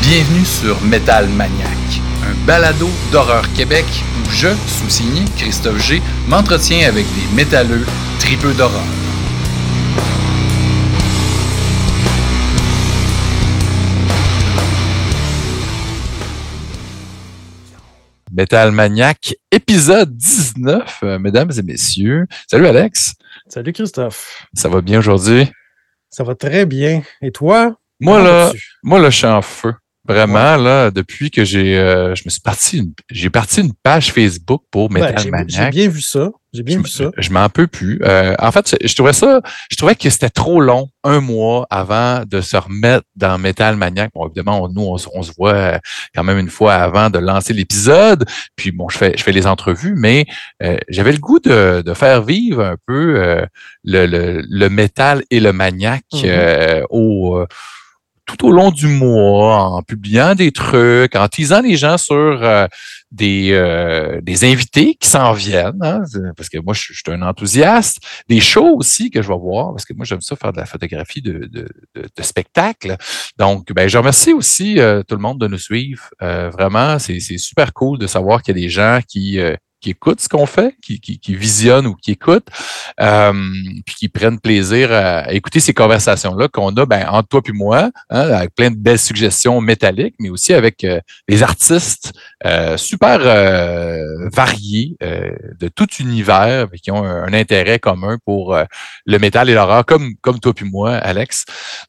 Bienvenue sur Metal Maniac, un balado d'horreur Québec où je, sous-signé Christophe G, m'entretiens avec des métalleux tripeux d'horreur. Metal Maniac, épisode 19, euh, mesdames et messieurs. Salut Alex. Salut Christophe. Ça va bien aujourd'hui? Ça va très bien. Et toi? Moi, là, moi, là, je suis en feu. Vraiment, là, depuis que j'ai, euh, je me suis parti, j'ai parti une page Facebook pour ben, Metal Maniac. J'ai bien vu ça. J'ai bien vu ça. Je m'en peux plus. Euh, en fait, je trouvais ça, je trouvais que c'était trop long, un mois avant de se remettre dans Metal Maniac. Bon, évidemment, nous, on, se voit euh, quand même une fois avant de lancer l'épisode. Puis bon, je fais, je fais les entrevues, mais j'avais le goût de, de, faire vivre un peu le, le, le, métal et le maniac mm-hmm. au tout au long du mois en publiant des trucs, en teasant les gens sur euh, des, euh, des invités qui s'en viennent, hein, parce que moi, je, suis un enthousiaste, des shows aussi que je vais voir, parce que moi, j'aime ça faire de la photographie de, de, de, spectacle. Donc, ben, je remercie aussi euh, tout le monde de nous suivre. vraiment, c'est super cool de savoir qu'il y a des gens qui, qui écoutent ce qu'on fait, qui, qui, visionnent ou qui écoutent, euh, puis qui prennent plaisir à, écouter ces conversations-là qu'on a ben, entre toi et moi, hein, avec plein de belles suggestions métalliques, mais aussi avec euh, des artistes euh, super euh, variés euh, de tout univers, qui ont un, intérêt commun pour le métal et l'horreur, comme, comme toi et moi, Alex.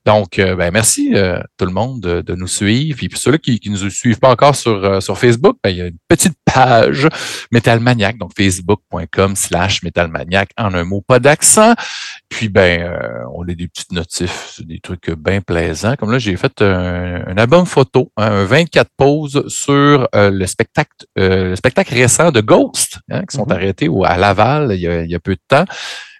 Donc, ben, merci tout le monde de, de, nous suivre. Puis ceux-là qui ne nous suivent pas encore sur, sur Facebook, ben, il y a une petite page Metal Maniac, donc facebook.com slash Metalmaniac en un mot, pas d'accent. Puis ben, euh, on a des petites notifs, des trucs bien plaisants. Comme là, j'ai fait un, album photo, hein, un 24 poses sur euh, le spectacle, euh, le spectacle récent de Ghost, hein, qui sont mm-hmm. arrêtés à Laval il y, a, il y a peu de temps.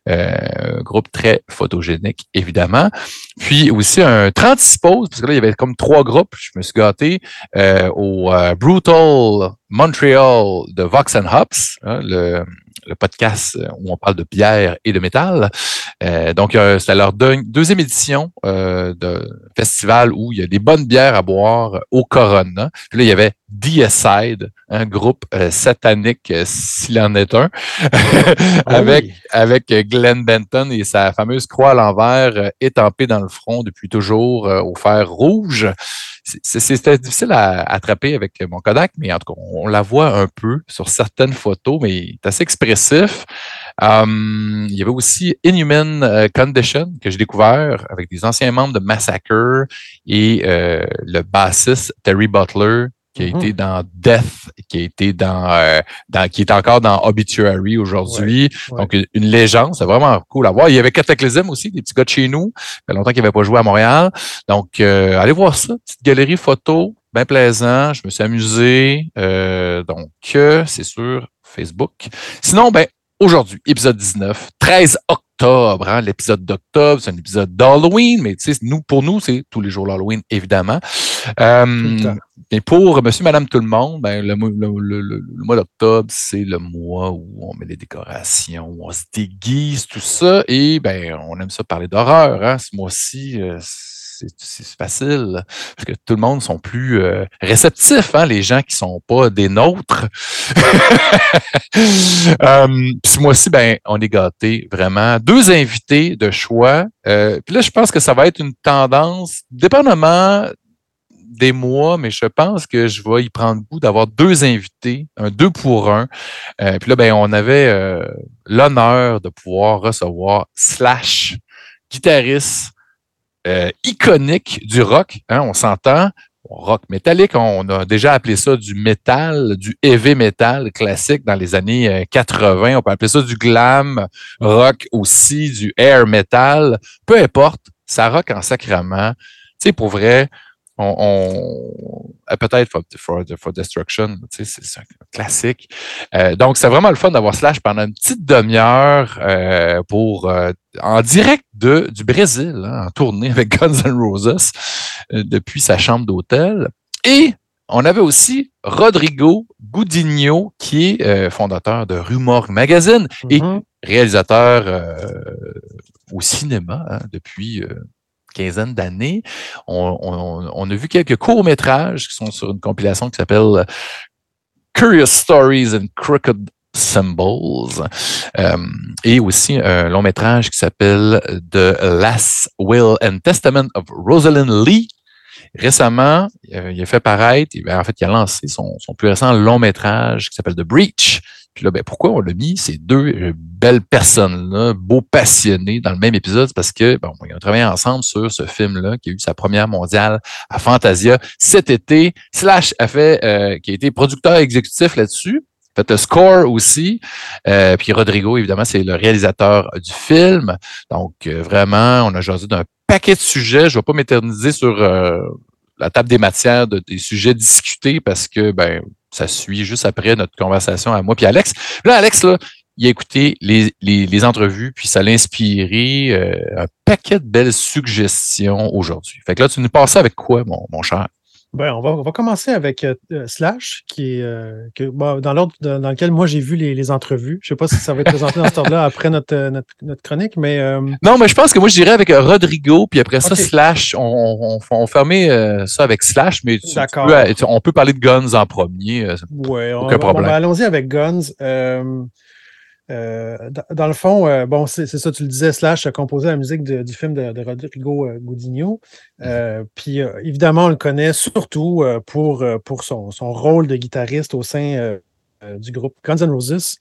Euh, groupe très photogénique, évidemment. Puis aussi un 36 poses, parce que là, il y avait comme trois groupes. Je me suis gâté euh, au euh, Brutal Montreal de Vox and Hops, hein, le, le podcast où on parle de bière et de métal. Euh, donc, euh, c'était leur deuxième édition euh, de festival où il y a des bonnes bières à boire au Corona. Puis là, il y avait The un groupe satanique, s'il en est un, ah avec, avec Glenn Benton et sa fameuse croix à l'envers étampée dans le front depuis toujours au fer rouge c'était difficile à attraper avec mon Kodak, mais en tout cas, on la voit un peu sur certaines photos, mais c'est assez expressif. Hum, il y avait aussi Inhuman euh, Condition que j'ai découvert avec des anciens membres de Massacre et euh, le bassiste Terry Butler qui a mm-hmm. été dans Death, qui a été dans, euh, dans qui est encore dans Obituary aujourd'hui. Donc, une, légende, c'est vraiment cool à voir. Il y avait Cataclysm aussi, des petits gars de chez nous. Ça fait longtemps qu'ils n'avaient pas joué à Montréal. Donc, euh, allez voir ça. Petite galerie photo, bien plaisant. Je me suis amusé. Euh, donc, c'est sur Facebook. Sinon, ben, aujourd'hui, épisode 19, 13 octobre, hein, l'épisode d'octobre, c'est un épisode d'Halloween, mais tu sais, nous, pour nous, c'est tous les jours d'Halloween, évidemment. Euh, mais pour monsieur, madame, tout le monde, ben, le, mois d'octobre, c'est le mois où on met les décorations, où on se déguise, tout ça, et ben, on aime ça parler d'horreur. Hein, ce mois-ci, euh, c'est facile parce que tout le monde sont plus euh, réceptifs, hein, les gens qui sont pas des nôtres. euh, ce mois-ci, ben, on est gâtés vraiment. Deux invités de choix. Euh, puis là, je pense que ça va être une tendance, dépendamment des mois, mais je pense que je vais y prendre goût d'avoir deux invités, un deux pour un. Euh, puis là, ben, on avait euh, l'honneur de pouvoir recevoir Slash, guitariste euh, iconique du rock. Hein, on s'entend. Rock métallique, on a déjà appelé ça du métal, du heavy metal classique dans les années 80. Euh, on peut appeler ça du glam rock aussi, du air metal. Peu importe, ça rock en sacrament. Tu pour vrai, on, euh, peut-être for, for, Destruction, c'est un classique. Euh, donc, c'est vraiment le fun d'avoir Slash pendant une petite demi-heure euh, pour en direct de, du Brésil, hein, en tournée avec Guns N' Roses depuis sa chambre d'hôtel. Et on avait aussi Rodrigo Gudinho, qui est euh, fondateur de Rumor Magazine et Mhm. réalisateur euh, au cinéma hein, depuis euh, quinzaine d'années. On, a vu quelques courts-métrages qui sont sur une compilation qui s'appelle euh, Curious Stories and Crooked Symbols. Euh, et aussi un long métrage qui s'appelle The Last Will and Testament of Rosalind Lee. Récemment, euh, il a fait paraître, en fait, il a lancé son plus récent long métrage qui s'appelle The Breach. Puis là, ben, pourquoi on l'a mis ces deux euh, belles personnes-là, beaux passionnés dans le même épisode? Parce que, bon, ils ont travaillé ensemble sur ce film-là qui a eu sa première mondiale à Fantasia cet été. Slash a fait, euh, qui a été producteur exécutif là-dessus. Fait le score aussi. Euh, puis Rodrigo, évidemment, c'est le réalisateur du film. Donc, euh, vraiment, on a jasé d'un paquet de sujets. Je ne vais pas m'éterniser sur euh, la table des matières de, des sujets discutés parce que ben, ça suit juste après notre conversation à moi puis Alex. Là, Alex, là, il a écouté les, les, les entrevues, puis ça l'a inspiré euh, un paquet de belles suggestions aujourd'hui. Fait que là, tu nous passes avec quoi, mon, mon cher? Ben, on, va, on va commencer avec euh, euh, Slash, qui est euh, que, bon, dans l'ordre dans, lequel moi j'ai vu les, les entrevues. Je ne sais pas si ça va être présenté dans cet ordre-là après notre, euh, notre, notre chronique, mais euh, Non, mais je pense que moi, je dirais avec euh, Rodrigo, puis après ça. Slash. On, on, on, on fermait euh, ça avec Slash, mais tu- tu on peut parler de Guns en premier. ouais, on, Aucun problème. on va- allons-y avec Guns. Euh, dans, le fond, euh, bon, c'est ça, tu le disais, Slash a composé la musique de- du film de, de Rodrigo euh, Gudinho. Euh, Puis évidemment, on le connaît surtout pour, pour son, son rôle de guitariste au sein du groupe Guns N' Roses,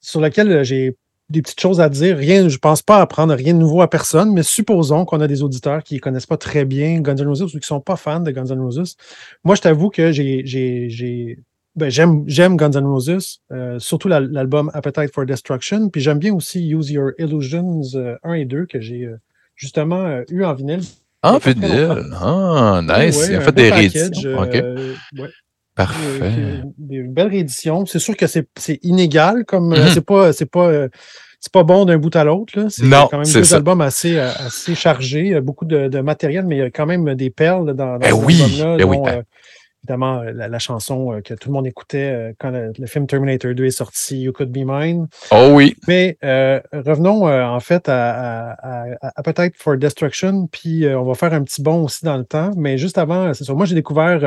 sur lequel j'ai des petites choses à dire. Rien, je pense pas apprendre rien de nouveau à personne, mais supposons qu'on a des auditeurs qui ne connaissent pas très bien Guns N' Roses ou qui ne sont pas fans de Guns N' Roses. Moi, je t'avoue que j'ai- ben, j'aime, j'aime Guns N' Roses, euh, surtout la- l'album Appetite for Destruction. Puis j'aime bien aussi Use Your Illusions euh, 1 et 2 que j'ai euh, justement euh, eu en vinyle. Ah, très vinyle. Ah, nice. Ouais, il a fait des rééditions. Euh, ouais. Parfait. Euh, Des belles rééditions. C'est sûr que c'est c'est inégal, comme euh, Mhm. c'est pas c'est pas euh, c'est pas bon d'un bout à l'autre. là. C'est Non, quand même c'est deux ça. albums assez, euh, assez chargés, euh, beaucoup de, de matériel, mais il y a quand même des perles dans, dans Ben oui, ben oui, ben- euh, évidemment euh, la, la chanson euh, que tout le monde écoutait euh, quand le, le film Terminator 2 est sorti, You Could Be Mine. Oh oui. Mais euh, revenons euh, en fait à, à, à- à Appetite for Destruction, puis euh, on va faire un petit bond aussi dans le temps. Mais juste avant, c'est sûr, moi j'ai découvert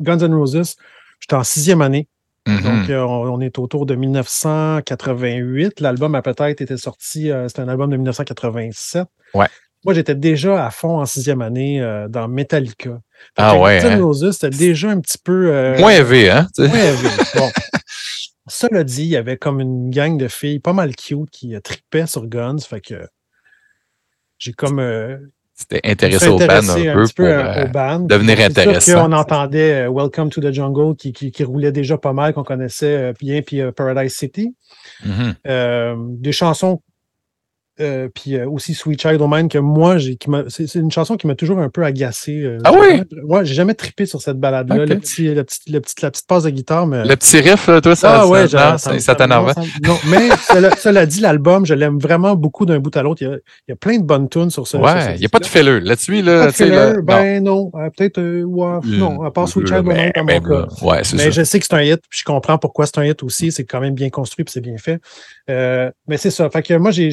Guns N' Roses, j'étais en sixième année. Mhm. Donc, on, on est autour de 1988. L'album Appetite était sorti, euh, c'était un album de 1987. Ouais. Moi, j'étais déjà à fond en sixième année euh, dans Metallica. Ah ouais, hein? C'était déjà un petit peu. euh, Moins élevé, hein? moins élevé. Bon. Cela dit, il y avait comme une gang de filles pas mal cute qui euh, tripaient sur Guns. Fait que j'ai comme euh, C'était intéressé au intéressé un peu petit pour euh, au band. devenir intéressant. qu'on entendait Welcome to the Jungle qui, qui, qui roulait déjà pas mal, qu'on connaissait bien, puis Paradise City. mhm. Euh, des chansons, euh, puis euh, aussi Sweet Child O' Mine, que moi, j'ai, qui m'a- c'est, c'est une chanson qui m'a toujours un peu agacé. euh, Ah oui? jamais- Ouais, j'ai jamais trippé sur cette balade-là. Le petit, le petit- le petit- la petite passe de guitare, mais. Le petit riff, là, toi, ça, ah ouais, ça, ça, ça, t'énervait? non, mais cela, cela dit, l'album, je l'aime vraiment beaucoup d'un bout à l'autre. Il y a, il y a plein de bonnes tunes sur ce. Ouais, il n'y a pas de filler. Là-dessus, là, Pas de filler, là, ben non. Peut-être, ouais, non, à part Sweet Child O' Mine, Ben, mon ben, cas. Ouais, c'est Mais ça. je sais que c'est un hit, puis je comprends pourquoi c'est un hit aussi. C'est quand même bien construit, puis c'est bien fait. Mais c'est ça. Fait que moi, j'ai,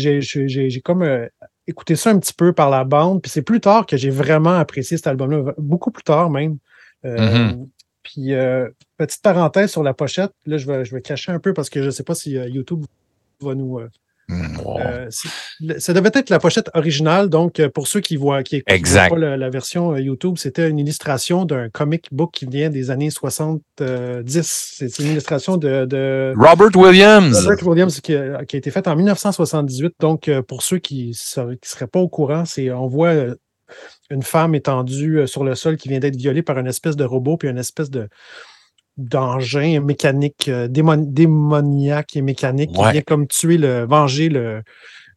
j'ai, comme euh, écouté ça un petit peu par la bande, puis c'est plus tard que j'ai vraiment apprécié cet album-là, beaucoup plus tard même. Euh, Mhm. Puis, euh, petite parenthèse sur la pochette, là, je vais, je vais cacher un peu parce que je ne sais pas si YouTube va nous. Euh, Mm, wow. euh, ça devait être la pochette originale, donc euh, pour ceux qui voient, qui écoutent Exact. pas la, la version euh, YouTube, c'était une illustration d'un comic book qui vient des années 70. C'est une illustration de, de Robert Williams. Robert Williams qui a, qui a été faite en 1978. Donc, pour ceux qui ne seraient pas au courant, c'est on voit une femme étendue sur le sol qui vient d'être violée par une espèce de robot, puis une espèce de d'engin mécanique, euh, démon- démoniaque et mécanique Ouais. qui vient comme tuer le, venger le,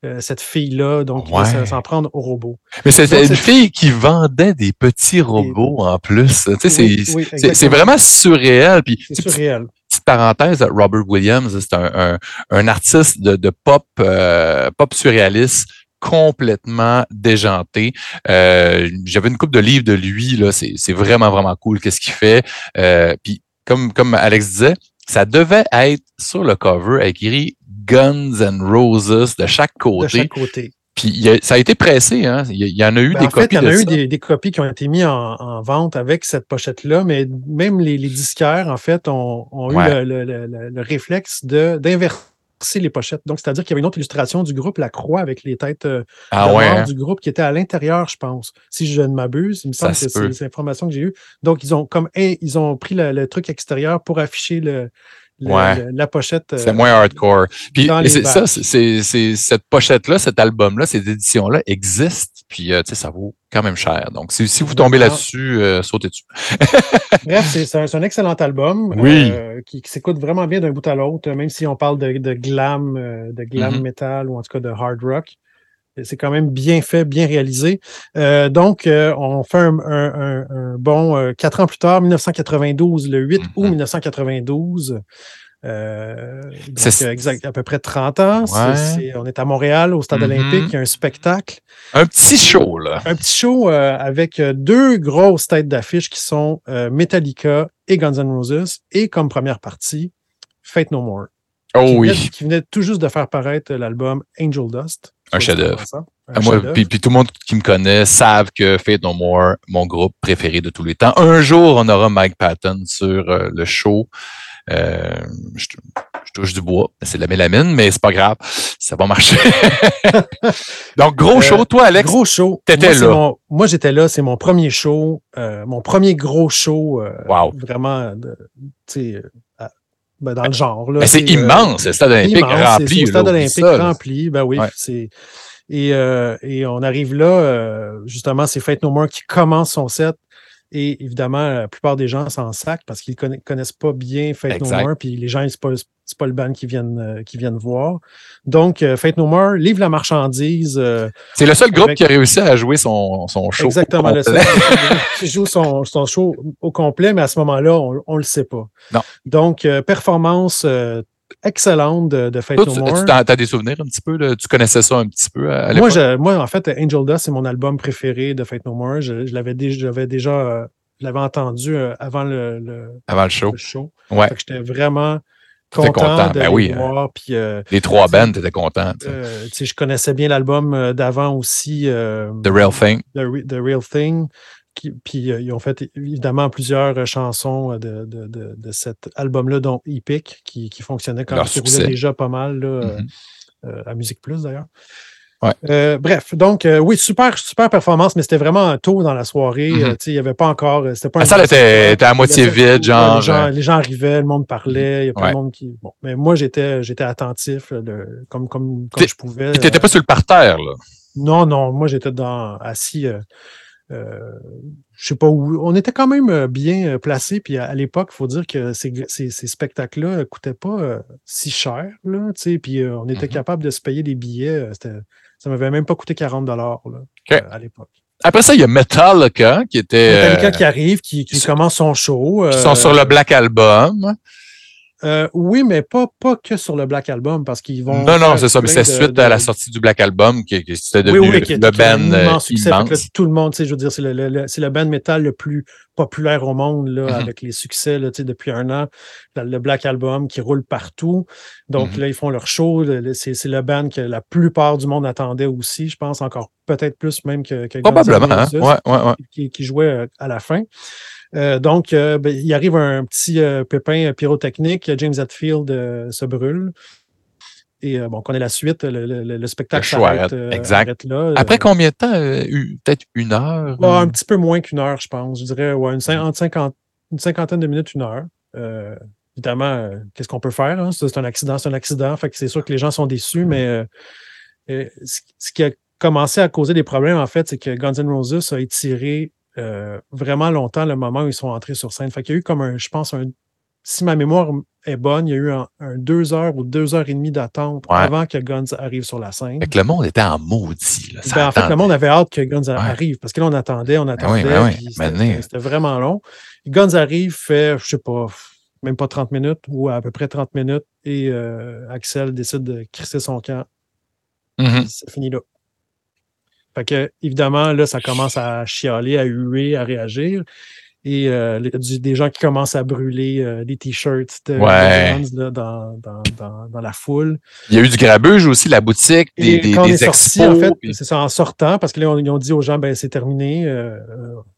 euh, cette fille-là, donc il va s'en- prendre au robot. Mais c'était une fille qui vendait des petits robots en plus. Tu sais, c'est- Oui, vraiment surréel. Puis, C'est tu surréel. petite parenthèse, Robert Williams, c'est un, un, un artiste de, de pop, euh, pop surréaliste complètement déjanté. Euh, J'avais une coupe de livres de lui, là, c'est vraiment, vraiment cool qu'est-ce qu'il fait. Euh, puis comme, comme Alex disait, ça devait être sur le cover écrit Guns and Roses de chaque côté. De chaque côté. Puis ça a été pressé, hein? Il y, en a eu ben, des en fait. Il y en a eu des, des, copies qui ont été mises en, en vente avec cette pochette-là, mais même les, les, disquaires, en fait, ont, ont eu le, le, le, le, réflexe d'inverser les pochettes. Donc, c'est-à-dire qu'il y avait une autre illustration du groupe, la croix avec les têtes euh, ah, ouais, hein? du groupe qui était à l'intérieur, je pense. Si je ne m'abuse, il me semble que c'est les informations que j'ai eues. Donc, ils ont comme ils ont pris le, truc extérieur pour afficher le, le, ouais. le, la pochette. C'est moins hardcore. Puis ça, c'est cette pochette-là, cet album-là, ces éditions-là existent. Puis euh, tu sais, ça vaut quand même cher. Donc, si, si vous tombez là-dessus, euh, sautez dessus. Bref, c'est un, un, excellent album oui. euh, qui, qui s'écoute vraiment bien d'un bout à l'autre, même si on parle de, de glam, de glam Mm-hmm. mm -hmm. metal ou en tout cas de hard rock. C'est quand même bien fait, bien réalisé. Euh, donc, euh, on fait un, un, un, un bon euh, quatre ans plus tard, 1992, le 8 Mm-hmm. août 1992. Euh, donc, exact, à peu près 30 ans. Ouais. C est, c est, on est à Montréal, au Stade Mhm. olympique. Il y a un spectacle. Un petit show, là. Un petit show euh, avec deux grosses têtes d'affiche qui sont euh, Metallica et Guns N' Roses. Et comme première partie, Fate No More. Oh qui oui. Venait, qui venait tout juste de faire paraître l'album Angel Dust. Un chef-d'œuvre. Moi, puis, puis, tout le monde qui me connaît savent que Fate No More, mon groupe préféré de tous les temps. Un jour, on aura Mike Patton sur euh, le show. Euh, je, je, touche du bois, c'est de la mélamine, mais c'est pas grave, ça va marcher. Donc, gros show, toi, Alex. Gros show. T'étais là. Mon, moi, j'étais là, c'est mon premier show, euh, mon premier gros show. euh, wow. Vraiment, tu sais, ben, dans le genre. Là, Mais c'est immense, le stade olympique rempli. Le stade olympique rempli, ben oui, ouais. c'est. Et, euh, et on arrive là, euh, justement, c'est Fate No More qui commence son set. Et évidemment, la plupart des gens s'en sacent parce qu'ils ne connaissent pas bien Fate exact. No More. Puis les gens, ce n'est pas, pas, le band qui viennent, euh, qui viennent voir. Donc, euh, Fate No More livre la marchandise. euh, c'est le seul groupe qui a réussi à jouer son, son show. Exactement, le seul qui joue son, son, show au complet, mais à ce moment-là, on ne le sait pas. Non. Donc, euh, performance excellente de, de Toi, No More. Tu as, des souvenirs un petit peu? Là? Tu connaissais ça un petit peu à, à moi, je, moi, en fait, Angel Dust, c'est mon album préféré de Fate No More. Je, je l'avais déjà, euh, je l'avais entendu euh, avant le, le, avant le show. Le show. Ouais. J'étais vraiment content, content. de ben les oui, voir. Puis, euh, les trois bands, tu étais content. Je connaissais bien l'album d'avant aussi. The Real Thing. The, The Real Thing. Qui, puis euh, ils ont fait évidemment plusieurs euh, chansons de, de, de, de cet album-là, dont Epic, qui, qui fonctionnait quand qui roulait déjà pas mal là, mm -hmm. à Musique Plus d'ailleurs. Ouais. Euh, bref, donc euh, oui, super, super performance, mais c'était vraiment tôt dans la soirée. Mm -hmm. euh, il n'y avait pas encore. Pas la salle était, était, à moitié vide, genre. Les gens, les gens, arrivaient, le monde parlait, il y a plein ouais. de monde qui. Bon, mais moi, j'étais attentif le, comme, comme, comme je pouvais. Tu n'étais pas sur le parterre, là. Non, non, moi j'étais dans assis. Euh, je sais pas où. On était quand même bien placés. Puis à, à l'époque, il faut dire que ces, ces, ces spectacles-là ne coûtaient pas euh, si cher. Là, puis euh, on était Mhm. mm -hmm. capable de se payer des billets. Ça m'avait même pas coûté 40 dollars okay. à l'époque. Après ça, il y a Metallica qui était. Metallica qui arrive, qui, qui commence son show. Qui sont sur le Black Album. Euh, oui, mais pas, pas que sur le Black Album, parce qu'ils vont. Non, non, c'est ça, mais c'est suite de... à la sortie du Black Album qui, qui c'était devenu oui, oui, qui, le band immense. Succès, immense. Là, tout le monde, tu sais, je veux dire, c'est le, le, le, band metal le plus populaire au monde, là, mm -hmm. avec les succès, là, depuis un an. Le Black Album qui roule partout. Donc mm -hmm. là, ils font leur show. C'est le band que la plupart du monde attendait aussi, je pense, encore peut-être plus même que, que Probablement, hein? ouais, ouais, ouais. Qui, qui, jouait euh, à la fin. Euh, donc, euh, ben, il arrive un petit euh, pépin pyrotechnique. James Hetfield se brûle. Et bon, on connaît la suite. Le, le, le spectacle s'arrête exact. là. Après combien de temps? Peut-être une heure? Bah, un petit peu moins qu'une heure, je pense. Je dirais ouais, une, entre 50, une cinquantaine de minutes, une heure. Euh, évidemment, qu'est-ce qu'on peut faire? Hein? C'est un accident, c'est un accident. Fait que c'est sûr que les gens sont déçus, mais euh, ce qui a commencé à causer des problèmes, en fait, c'est que Guns N' Roses a étiré euh, vraiment longtemps le moment où ils sont entrés sur scène. Fait qu'il y a eu comme un, je pense, un, si ma mémoire est bonne, il y a eu un, un deux heures ou deux heures et demie d'attente ouais. avant que Guns arrive sur la scène. Fait que le monde était en maudit. Là, ben, en fait, le monde avait hâte que Guns ouais. arrive parce que là, on attendait, on attendait. Ben oui, ben C'était vraiment long. Guns arrive, fait, je sais pas, même pas 30 minutes ou à peu près 30 minutes et euh, Axel décide de crisser son camp. Mm -hmm. C'est fini là. Fait que, évidemment, là, ça commence à chialer, à huer, à réagir. Et euh, des gens qui commencent à brûler euh, des t-shirts de, dans, dans, la foule. Il y a eu du grabuge aussi, la boutique, des, des, des expos, en fait, c'est ça, en sortant, parce que là, ils ont dit aux gens, ben c'est terminé,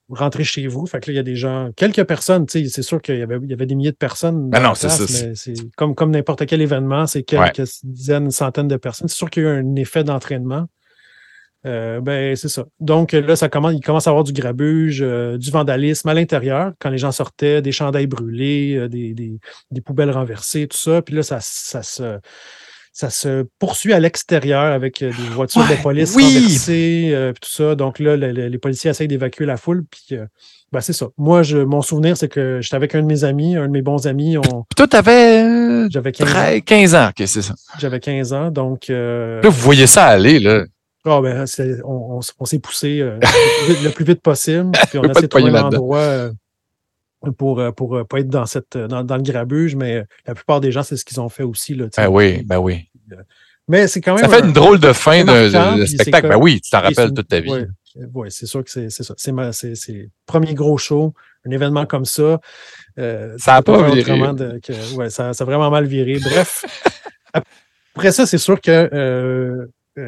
rentrez chez vous. Fait que là, il y a des gens, quelques personnes, c'est sûr qu'il y avait, il y avait des milliers de personnes. Ben non, c'est ça. Mais c'est comme, comme n'importe quel événement, c'est quelques dizaines, centaines de personnes. C'est sûr qu'il y a eu un effet d'entraînement. Euh, ben, c'est ça. Donc là, ça commence, il commence à avoir du grabuge, euh, du vandalisme à l'intérieur, quand les gens sortaient, des chandails brûlés, euh, des, des, poubelles renversées, tout ça. Puis là, ça, ça se ça se poursuit à l'extérieur avec des voitures de police renversées, tout ça. Donc là, les policiers essayent d'évacuer la foule. Puis ben, c'est ça. Moi, je, mon souvenir, c'est que j'étais avec un de mes amis, un de mes bons amis. On... Toi, t'avais J'avais 15 ans. 15 ans, c'est ça. J'avais 15 ans, donc. Là, vous voyez ça aller, là. Ah, ben, on, s'est poussé euh, le, plus vite, possible. Puis on a essayé de trouver un endroit euh, pour ne euh, pas être dans, cette, dans, le grabuge, mais la plupart des gens, c'est ce qu'ils ont fait aussi. Là, ben oui, ben oui. Mais c'est quand même. Ça fait une drôle de fin de, spectacle. Ben oui, tu t'en rappelles toute ta vie. Oui, c'est sûr que c'est ça. C'est le premier gros show, un événement comme ça. ça n'a pas viré. ouais, ça, ça, a vraiment mal viré. Bref, après ça, c'est sûr que euh,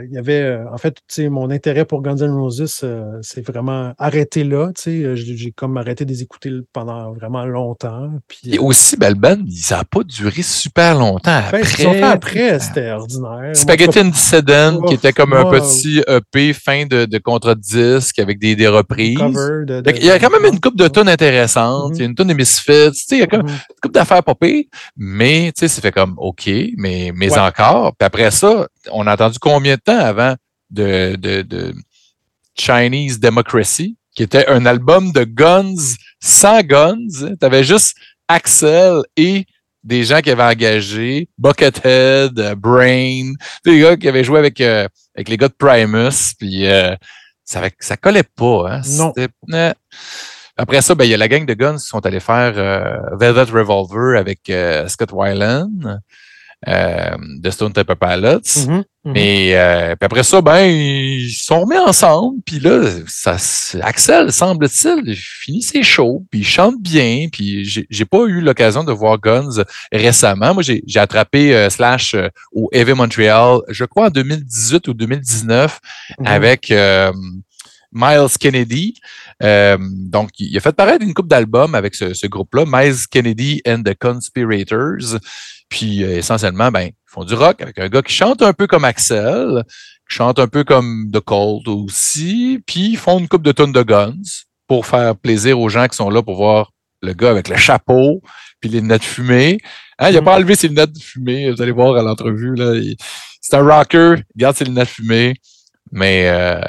il y avait, euh, en fait, mon intérêt pour Guns N' Roses, euh, c'est vraiment arrêté là. J'ai comme arrêté de les écouter pendant vraiment longtemps. Puis, Et aussi, Belban, ça n'a pas duré super longtemps ben, après. après, c'était ordinaire. Spaghetti and Dissident, qui était comme un petit EP fin de, de contre-disque avec des, des reprises. il y a quand même une coupe de tonnes intéressantes. Mm-hmm. Il y a une tonne de Misfits. Il y a comme mm-hmm. une coupe d'affaires popées. Mais, tu sais, c'est fait comme OK, mais, mais encore. Puis après ça, on a entendu combien de temps avant de, de, Chinese Democracy, qui était un album de Guns sans Guns. Tu avais juste Axel et des gens qui avaient engagé, Buckethead, Brain, des gars qui avaient joué avec, euh, avec les gars de Primus, puis euh, ça, ça collait pas. Hein? Non. Euh, après ça, ben, il y a la gang de Guns qui sont allés faire Velvet Revolver avec Scott Weiland euh, de Stone Temple Pilots. Mais euh, puis après ça, ben, ils sont remis ensemble. Puis là, ça, Axel, semble-t-il, finit ses shows, puis il chante bien. Puis j'ai pas eu l'occasion de voir Guns récemment. Moi, j'ai attrapé euh, Slash euh, au Heavy Montreal, je crois en 2018 ou 2019, mm-hmm. avec Miles Kennedy. donc, il a fait paraître une coupe d'albums avec ce, ce groupe-là, Miles Kennedy and the Conspirators. Puis euh, essentiellement, ben, ils font du rock avec un gars qui chante un peu comme Axel, qui chante un peu comme The Cold aussi, puis ils font une coupe de tonnes de guns pour faire plaisir aux gens qui sont là pour voir le gars avec le chapeau, puis les lunettes fumées. Hein, il n'a pas mm. enlevé ses lunettes fumées, vous allez voir à l'entrevue. C'est un rocker, il garde ses lunettes fumées. Mais euh,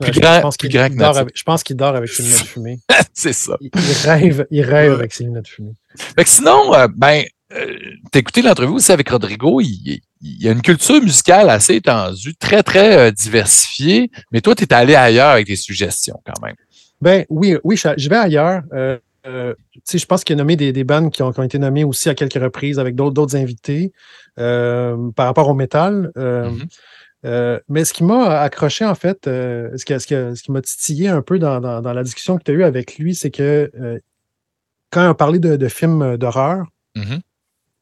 plus grand, je pense qu'il dort, avec, je pense qu'il dort avec ses lunettes fumées. c'est ça. Il, rêve, il rêve avec ses lunettes fumées. Fait que sinon, euh, ben, euh, t'as écouté l'entrevue aussi avec Rodrigo, il, y a une culture musicale assez étendue, très, très euh, diversifiée, mais toi, tu es allé ailleurs avec des suggestions quand même. Ben oui, oui, je, vais ailleurs. Euh, je pense qu'il y a nommé des, des bandes qui ont, été nommées aussi à quelques reprises avec d'autres invités par rapport au métal. Mm-hmm. mais ce qui m'a accroché, en fait, ce, qui, ce, qui, m'a titillé un peu dans, la discussion que tu as eue avec lui, c'est que quand on parlait de, de films d'horreur, mm-hmm.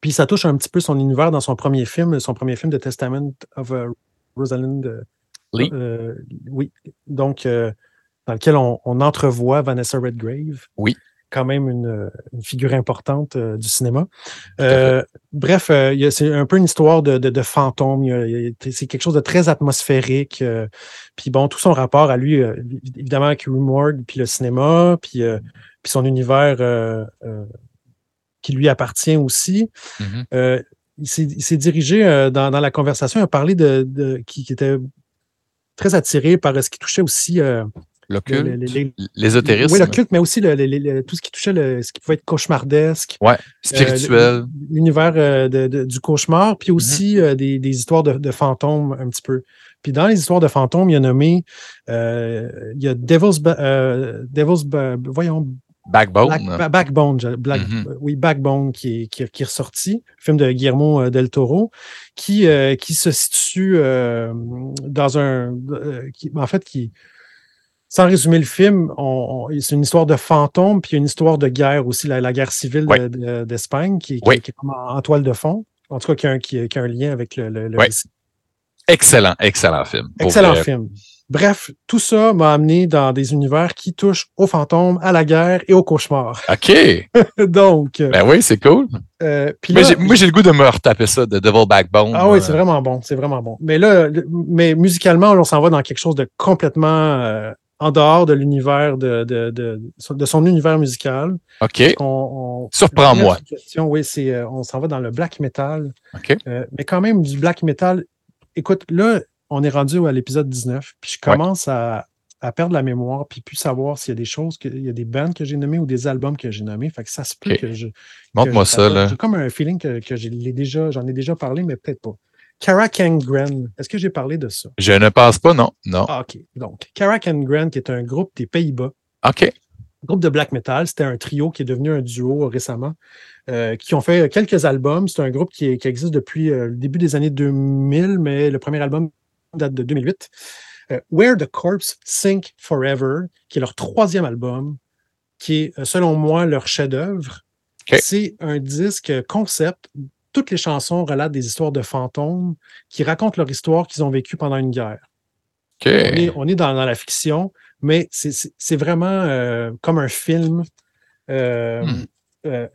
Puis ça touche un petit peu son univers dans son premier film, son premier film de Testament of uh, Rosalind. Euh, Lee. Euh, oui. Donc, euh, dans lequel on, entrevoit Vanessa Redgrave. Oui. Quand même une, figure importante du cinéma. bref, c'est un peu une histoire de, de, fantôme. C'est quelque chose de très atmosphérique. puis bon, tout son rapport à lui, évidemment, avec Rue Morgue, puis le cinéma, puis, puis son univers qui lui appartient aussi. Mm-hmm. Euh, il s'est dirigé euh, dans, la conversation, il a parlé de, qui, était très attiré par ce qui touchait aussi euh, l'occulte, l'ésotérisme. Oui, l'occulte, mais aussi tout ce qui touchait ce qui pouvait être cauchemardesque. Ouais, spirituel. L'univers du cauchemar, puis aussi mm-hmm. des, histoires de, fantômes un petit peu. Puis dans les histoires de fantômes, il y a nommé, il y a Devil's, Devil's voyons, Backbone. Backbone, mm-hmm. oui, Backbone qui est, qui, est ressorti, film de Guillermo euh, del Toro, qui, euh, qui se situe euh, dans un. Qui, en fait, qui, sans résumer le film, c'est une histoire de fantôme, puis une histoire de guerre aussi, la, guerre civile d'Espagne, qui, est en, toile de fond. En tout cas, qui a, un, lien avec le, récit. Excellent, excellent film. Excellent film. Bref, tout ça m'a amené dans des univers qui touchent aux fantômes, à la guerre et au cauchemar. OK. Donc. Euh, ben oui, c'est cool. Euh, moi, j'ai le goût de me retaper ça, de Devil Backbone. Ah oui, c'est vraiment bon. C'est vraiment bon. Mais là, mais musicalement, on s'en va dans quelque chose de complètement euh, en dehors de l'univers, de, de, de, de, son univers musical. OK. Surprends-moi. Oui, c'est, on s'en va dans le black metal. OK. mais quand même, du black metal. Écoute, là, on est rendu à l'épisode 19, puis je commence à, perdre la mémoire, puis plus savoir s'il y a des choses, qu'il y a des bands que j'ai nommées ou des albums que j'ai nommés. Fait que ça se peut que je. Montre-moi ça, là. J'ai comme un feeling que, que j'en ai déjà parlé, mais peut-être pas. Karakangren, est-ce que j'ai parlé de ça? Je ne pense pas, non. non. Ah, OK. Donc, Karakangren, qui est un groupe des Pays-Bas. OK. Groupe de black metal. C'était un trio qui est devenu un duo récemment. Euh, qui ont fait quelques albums. C'est un groupe qui, existe depuis euh, le début des années 2000, mais le premier album date de 2008. Euh, Where the Corpse Sink Forever, qui est leur troisième album, qui est, selon moi, leur chef-d'œuvre. C'est un disque concept. Toutes les chansons relatent des histoires de fantômes qui racontent leur histoire qu'ils ont vécue pendant une guerre. On est, dans, la fiction, mais c'est vraiment euh, comme un film. Hmm.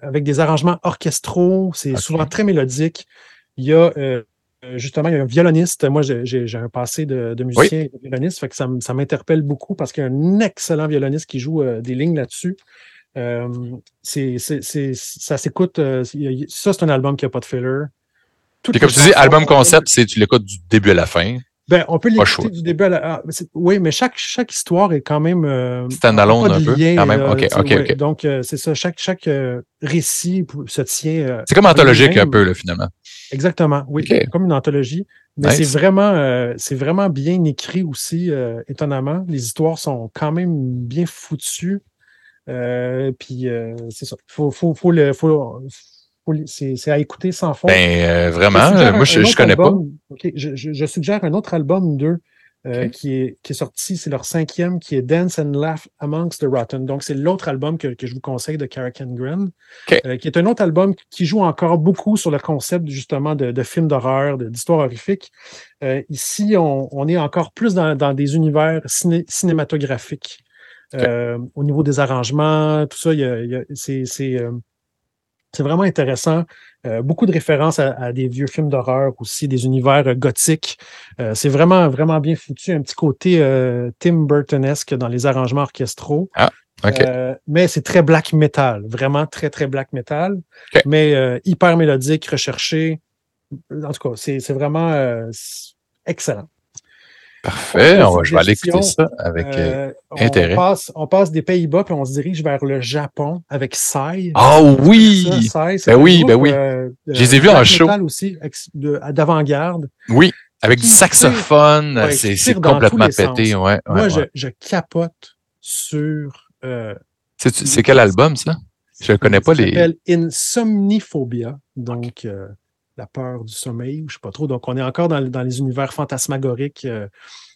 avec des arrangements orchestraux, c'est souvent très mélodique. Il y a euh, justement, il y a un violoniste. Moi, j'ai un passé de, musicien et de violoniste, fait que ça, m'interpelle beaucoup parce qu'il y a un excellent violoniste qui joue euh, des lignes là-dessus. Euh, ça s'écoute. ça, c'est un album qui n'a pas de filler. comme tu dis, album concept, c'est tu l'écoutes du début à la fin. Ben, on peut l'écouter du début à la ah, Oui, mais chaque, chaque histoire est quand même. Euh, Standalone un peu. quand même. OK, OK, OK. Donc, euh, c'est ça. Chaque, chaque euh, récit se tient. Euh, c'est comme anthologique un peu, là, finalement. Exactement. Oui, comme une anthologie. Mais c'est vraiment, c'est vraiment bien écrit aussi, étonnamment. Les histoires sont quand même bien foutues. puis, c'est ça. Faut, faut, faut, le, faut, c'est à écouter sans fond. Ben, euh, vraiment, moi, je ne connais pas. Je, suggère un autre album d'eux euh, qui, est, qui est sorti, c'est leur cinquième, qui est Dance and Laugh Amongst the Rotten. Donc, c'est l'autre album que, je vous conseille de Karakan Gren, euh, qui est un autre album qui joue encore beaucoup sur le concept, justement, de, de films d'horreur, d'histoires horrifiques. ici, on, est encore plus dans, des univers cinématographiques. au niveau des arrangements, tout ça, c'est c'est vraiment intéressant. Euh, beaucoup de références à, des vieux films d'horreur aussi, des univers euh, gothiques. Euh, c'est vraiment, vraiment bien foutu. Un petit côté Tim Burtonesque dans les arrangements orchestraux. Ah, OK. mais c'est très black metal, vraiment très, très black metal. Mais hyper mélodique, recherché. En tout cas, c'est vraiment excellent. Parfait, je vais aller écouter ça avec euh, euh, intérêt. On passe, des Pays-Bas puis on se dirige vers le Japon avec Sai. Oh oui! ben oui, ben oui. Euh, je les ai vus en show. aussi, d'avant-garde. Oui, avec du saxophone, c'est complètement pété. Ouais, Moi, Je, capote sur. c'est quel album, ça? Je ne connais pas les. Ça s'appelle Insomniphobia. Donc, la peur du sommeil, ou je ne sais pas trop. Donc, on est encore dans, les univers fantasmagoriques euh,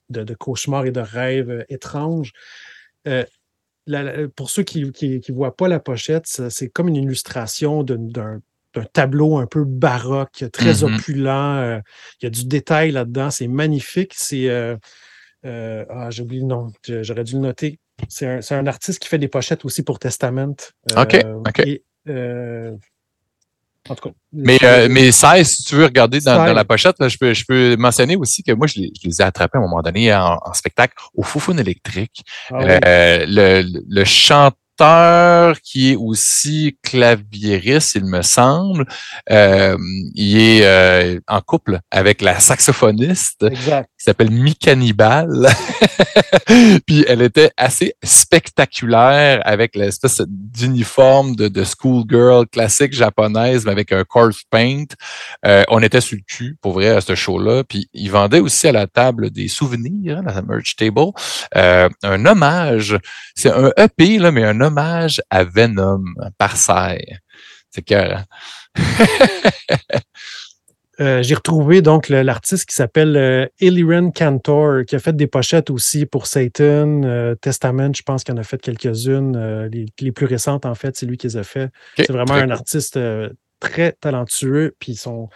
de, cauchemars et de rêves euh, étranges. Euh, pour ceux qui ne voient pas la pochette, c'est comme une illustration d'un tableau un peu baroque, très mm-hmm. opulent. il y a du détail là-dedans, c'est magnifique. C'est. ah, j'ai oublié le nom, j'aurais dû le noter. C'est un, artiste qui fait des pochettes aussi pour Testament. OK. OK. En tout cas. Mais, euh, mais 16, si tu veux regarder dans, la pochette, je, peux, je peux mentionner aussi que moi, je les, je les ai attrapés à un moment donné en, spectacle au Foufoune électrique. Ah euh, le, le chanteur qui est aussi claviériste, il me semble. Euh, il est euh, en couple avec la saxophoniste exact. Qui s'appelle Cannibal. Puis elle était assez spectaculaire avec l'espèce d'uniforme de, schoolgirl classique japonaise, mais avec un corpse paint. Euh, on était sur le cul, pour vrai, à ce show-là. Puis il vendait aussi à la table des souvenirs, hein, la merch table, un hommage. C'est un EP, là, mais un hommage à Venom par C'est que. euh, j'ai retrouvé donc l'artiste qui s'appelle euh, Cantor, qui a fait des pochettes aussi pour Satan, euh, Testament, je pense qu'il en a fait quelques-unes. Les, plus récentes, en fait, c'est lui qui les a fait. c'est vraiment un artiste très talentueux, puis son,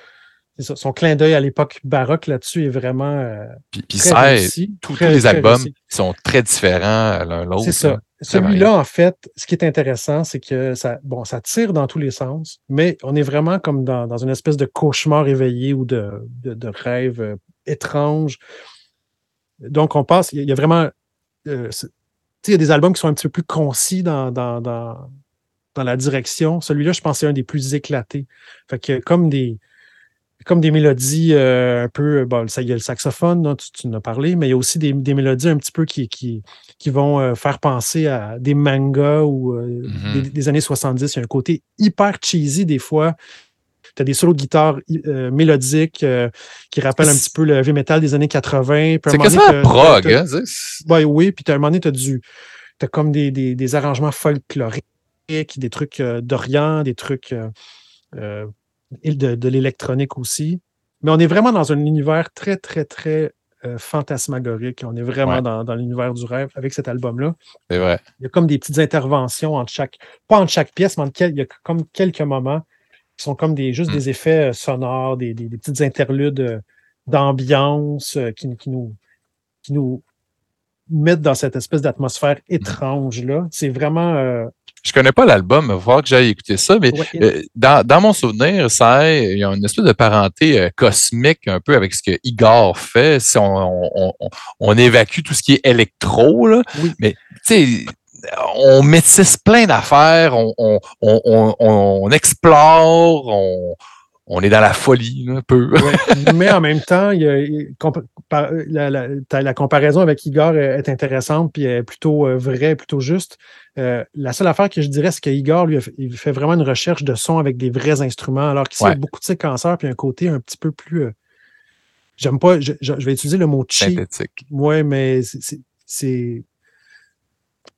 son clin d'œil à l'époque baroque là-dessus est vraiment. puis, puis ça, tous les albums sont très différents l'un l'autre. C'est ça. Celui-là, en fait, ce qui est intéressant, c'est que ça, bon, ça tire dans tous les sens, mais on est vraiment comme dans, une espèce de cauchemar éveillé ou de, de, rêve euh, étrange. Donc, on passe, il y, a vraiment. Euh, il y a des albums qui sont un petit peu plus concis dans, dans, dans, dans la direction. Celui-là, je pense, c'est un des plus éclatés. Fait que comme des, comme des mélodies euh, un peu, bon, ça, y a le saxophone, tu, en as parlé, mais il y a aussi des, mélodies un petit peu qui, qui, qui vont euh, faire penser à des mangas ou euh, mm-hmm. des, années 70. Il y a un côté hyper cheesy des fois. Tu as des solos de guitare mélodiques qui rappellent un petit peu le heavy metal des années 80. C'est que ça prog, hein? Ben oui, puis à un moment donné, tu as, du, as comme des, des, arrangements folkloriques, des trucs d'Orient, des trucs et de, l'électronique aussi. Mais on est vraiment dans un univers très, très, très euh, fantasmagorique. On est vraiment dans, l'univers du rêve avec cet album-là. C'est vrai. Il y a comme des petites interventions entre chaque, pas entre chaque pièce, mais entre il y a comme quelques moments qui sont comme des, juste mm. des effets euh, sonores, des, petites interludes euh, d'ambiance qui, nous, qui nous mettent dans cette espèce d'atmosphère mm. étrange-là. C'est vraiment je connais pas l'album, il va falloir que j'aille écouter ça, mais euh, dans, mon souvenir, ça, il y a une espèce de parenté euh, cosmique un peu avec ce que Igor fait. Si on, évacue tout ce qui est électro, là, mais tu sais, on métisse plein d'affaires, on, on, explore, on, on est dans la folie, un peu. mais en même temps, la, comparaison avec Igor est intéressante, puis est plutôt euh, vraie, plutôt juste. Euh, la seule affaire que je dirais, c'est qu'Igor, lui, il fait vraiment une recherche de son avec des vrais instruments, alors qu'il y a beaucoup de séquenceurs, puis un côté un petit peu plus. Euh, j'aime pas, je, vais utiliser le mot cheap. Synthétique. Oui, mais c'est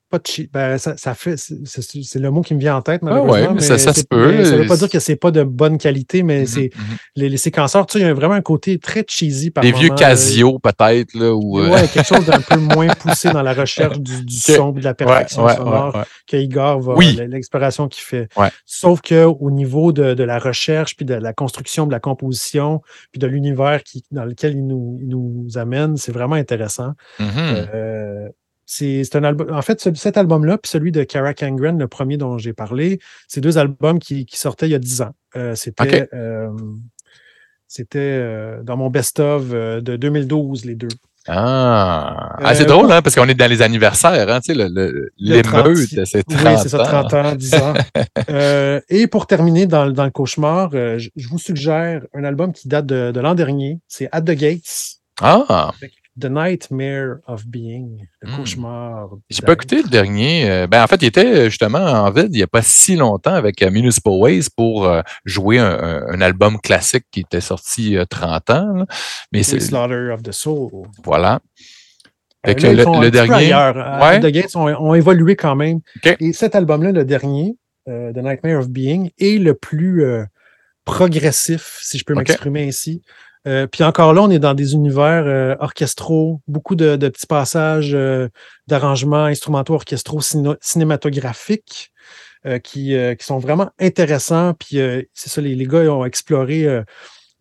pas de ben, ça, fait, c'est le mot qui me vient en tête, ah mais ça, se peut. Ça ne veut pas dire que c'est pas de bonne qualité, mais mm-hmm, c'est mm-hmm. les, les, séquenceurs, tu sais, il y a vraiment un côté très cheesy par Des vieux Casio, peut-être, là. Ou... Euh, quelque chose d'un peu moins poussé dans la recherche du, son et de la perfection sonore que Igor va, l'exploration qu'il fait. Sauf qu'au niveau de, la recherche, puis de la construction, de la composition, puis de l'univers dans lequel il nous, nous amène, c'est vraiment intéressant. Mm-hmm. Euh, c'est un album. En fait, cet album-là, puis celui de Kara Kangren, le premier dont j'ai parlé, c'est deux albums qui, sortaient il y a dix ans. Euh, c'était euh, euh, dans mon best-of de 2012, les deux. Ah, ah c'est drôle, hein, parce qu'on est dans les anniversaires, hein, tu sais, l'émeute, c'est 30 Oui, c'est ça, 30 ans, 10 ans. et pour terminer dans, le cauchemar, je, vous suggère un album qui date de, l'an dernier. C'est At the Gates. Ah! The Nightmare of Being, le hmm. cauchemar. J'ai pas écouté le dernier. Euh, ben, en fait, il était justement en vide il n'y a pas si longtemps avec euh, Municipal Ways pour euh, jouer un, album classique qui était sorti il y a 30 ans. Mais c'est Slaughter of the Soul. Voilà. le, dernier. Ouais. The Gates ont, évolué quand même. Et cet album-là, le dernier, The Nightmare of Being, est le plus progressif, si je peux m'exprimer ainsi. Euh, puis encore là, on est dans des univers euh, orchestraux, beaucoup de, petits passages euh, d'arrangements instrumentaux orchestraux cinématographiques qui, sont vraiment intéressants. Puis c'est ça, les, les, gars ont exploré.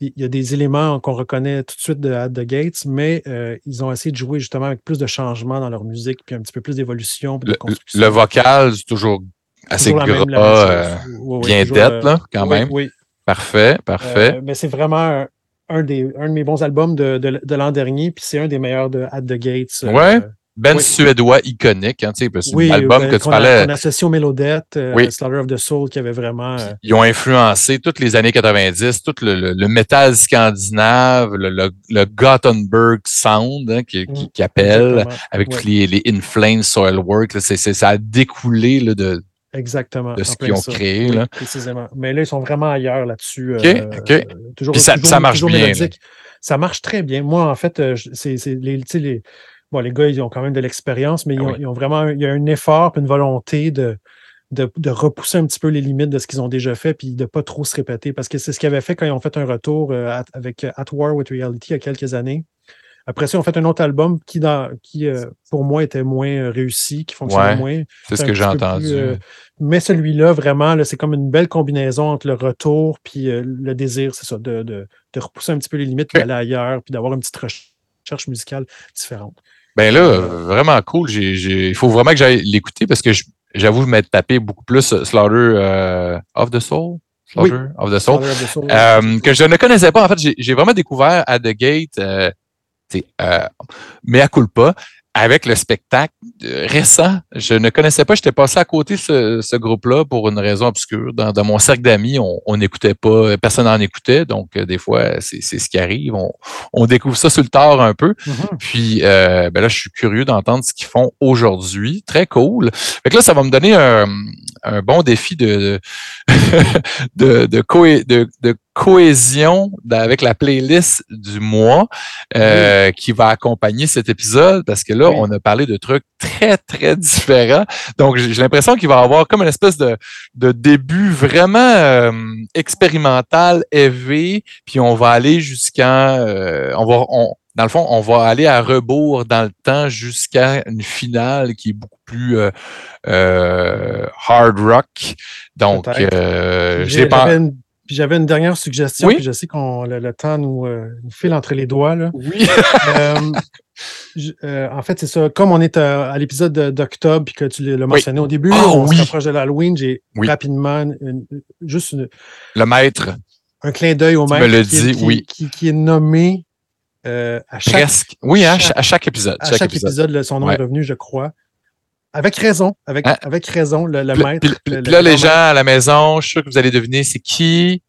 il y a des éléments qu'on reconnaît tout de suite de The Gates, mais ils ont essayé de jouer justement avec plus de changements dans leur musique, puis un petit peu plus d'évolution. Le, le, vocal, c'est toujours assez gras, bien d'être, là, quand même. Oui. Parfait, parfait. mais c'est vraiment un, des, un de mes bons albums de, de, l'an dernier, puis c'est un des meilleurs de At the Gates. Euh, ouais. Ben suédois iconique, hein, c'est oui, album ben, que tu parlais. On associe au Mélodette, euh, Slaughter of the Soul, qui avait vraiment. Euh, Ils ont influencé toutes les années 90, tout le, le, métal scandinave, le, le, Gothenburg Sound hein, qui, qui, mm, appelle, avec tous les, les In Flames, Soilwork. Ça a découlé là, de, Exactement. De ce qu'ils ont créé. là. Précisément. Mais là, ils sont vraiment ailleurs là-dessus. OK, euh, OK. toujours, ça, ça, marche bien. Ça marche très bien. Moi, en fait, euh, c'est les, les, bon, les gars, ils ont quand même de l'expérience, mais ils ont, vraiment il y a un effort une volonté de, de, repousser un petit peu les limites de ce qu'ils ont déjà fait, puis de ne pas trop se répéter, parce que c'est ce qu'ils avaient fait quand ils ont fait un retour euh, avec At War with Reality il y a quelques années. Après ça, ils ont fait un autre album qui, dans, qui euh, pour moi, était moins euh, réussi, qui fonctionnait moins. C'est ce que j'ai entendu. mais celui-là, vraiment, c'est comme une belle combinaison entre le retour puis le désir, c'est ça, de, de, repousser un petit peu les limites, d'aller ailleurs, puis d'avoir une petite recherche musicale différente. Ben là, vraiment cool. Il faut vraiment que j'aille l'écouter parce que j'avoue m'être tapé beaucoup plus Slaughter euh, of the Soul? Slaughter of the Soul? Euh, que je ne connaissais pas. En fait, j'ai vraiment découvert à The Gate, euh, euh, mais à culpa, avec le spectacle euh, récent. Je ne connaissais pas, j'étais passé à côté de ce, ce groupe-là pour une raison obscure. Dans, dans mon cercle d'amis, on n'écoutait pas, personne n'en écoutait, donc euh, des fois, c'est ce qui arrive. On, on, découvre ça sur le tard un peu. Mm-hmm. Puis euh, ben là, je suis curieux d'entendre ce qu'ils font aujourd'hui. Très cool. Fait que là, ça va me donner un, un bon défi de, de, de, de, de cohésion avec la playlist du mois euh, qui va accompagner cet épisode parce que là, on a parlé de trucs très, très différents. Donc, j'ai l'impression qu'il va y avoir comme une espèce de, de début vraiment euh, expérimental, élevé, puis on va aller jusqu'à... Euh, on va, on, dans le fond, on va aller à rebours dans le temps jusqu'à une finale qui est beaucoup plus hard rock. Donc, j'ai pas... Puis j'avais une dernière suggestion, puis je sais qu'on le, temps nous, euh, nous, file entre les doigts. Là. Oui. Euh, euh, en fait, c'est ça. Comme on est à, l'épisode d'octobre, puis que tu l'as mentionné au début, ah on se rapproche de l'Halloween, j'ai rapidement juste le maître. Un clin d'œil au maître. me le qui, dit, oui. Qui, est nommé à chaque. Presque. Oui, à chaque, épisode. À chaque, épisode, son nom est revenu, je crois. Avec raison, avec, avec raison, le, maître. là, les gens à la maison, je suis sûr que vous allez deviner c'est qui.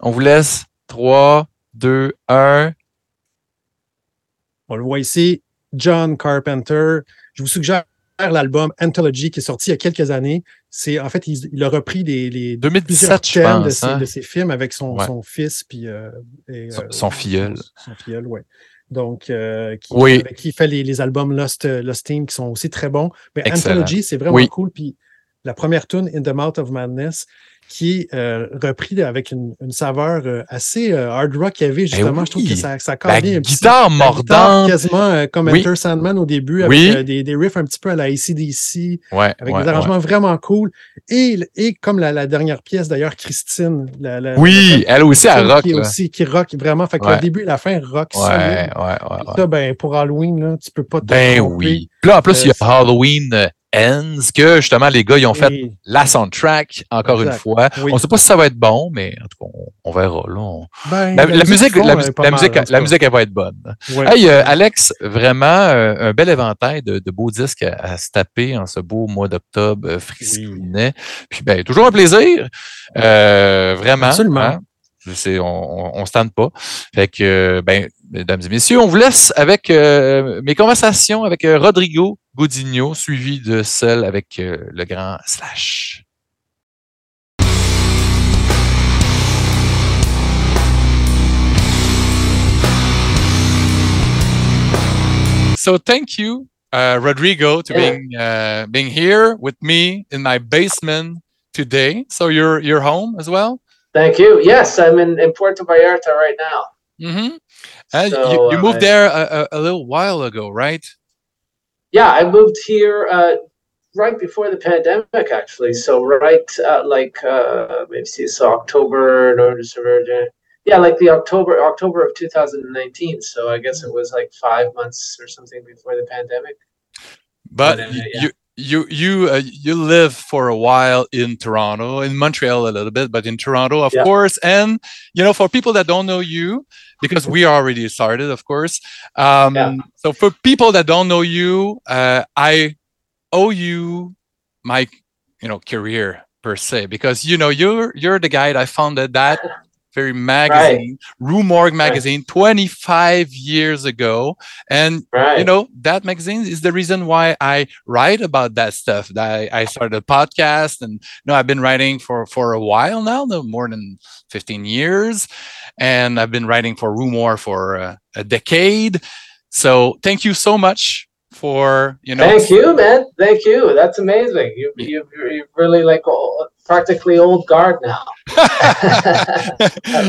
On vous laisse 3, 2, 1. On le voit ici, John Carpenter. Je vous suggère l'album Anthology qui est sorti il y a quelques années. C'est en fait, il, a repris les, les 2017, thèmes de, ses, hein? de, ses, films avec son, son fils puis euh, et, son, euh, son, filleul. Son filleul, oui donc euh, qui, qui, fait les, les, albums Lost, euh, Lost Team qui sont aussi très bons. Mais Anthology, c'est vraiment cool. Puis la première tune, In the Mouth of Madness, qui est euh, repris avec une, une saveur euh, assez euh, hard rock qu'il y avait, justement. Je trouve que ça, ça la bien un guitare petit, mordante. quasiment comme Enter Sandman au début, avec des, des, riffs un petit peu à la ACDC, ouais, avec des arrangements vraiment cool. Et, et comme la, la dernière pièce, d'ailleurs, Christine. La, la, oui, elle aussi, elle rock. Qui, aussi, qui rock vraiment. Fait que le début et la fin rock ouais, Ouais, ouais, ça, ben, pour Halloween, là, tu peux pas te Ben oui. Puis là, en plus, il y a Halloween Ends, que justement, les gars, ils ont fait la soundtrack, encore une fois. On ne sait pas si ça va être bon, mais en tout cas, on, verra. Là, ben, la, musique, la, musique, la musique, elle va être bonne. Hey, euh, Alex, vraiment euh, un bel éventail de, beaux disques à, se taper en ce beau mois d'octobre euh, frisquinet. Puis, ben, toujours un plaisir. vraiment. Absolument. Hein? on, on, se tente pas. Fait que, ben, mesdames et messieurs, on vous laisse avec mes conversations avec Rodrigo Gudiño, suivi de celle avec euh, le grand Slash. So thank you, uh, Rodrigo, to being uh, being here with me in my basement today. So you're you're home as well. Thank you. Yes, I'm in, in Puerto Vallarta right now. Mm-hmm. Uh, so, you, you, moved uh, there a, a, little while ago, right? Yeah, I moved here uh, right before the pandemic, actually. So right, uh, like uh, maybe see, so October, November, December, yeah, like the October, October of 2019. So I guess it was like five months or something before the pandemic. But, but yeah. you you you uh, you live for a while in Toronto, in Montreal a little bit, but in Toronto, of yeah. course. And you know, for people that don't know you, because we already started, of course. Um, yeah. So for people that don't know you, uh, I owe you my you know career per se because you know you're you're the guy that founded that very magazine, right. Rue Morgue magazine, right. 25 years ago. And, right. you know, that magazine is the reason why I write about that stuff. I, I started a podcast and, you know, I've been writing for, for a while now, no, more than 15 years. And I've been writing for Rue Morgue for a, a decade. So thank you so much for you know. Thank you, man. Thank you. That's amazing. You you you really like old, practically old guard now.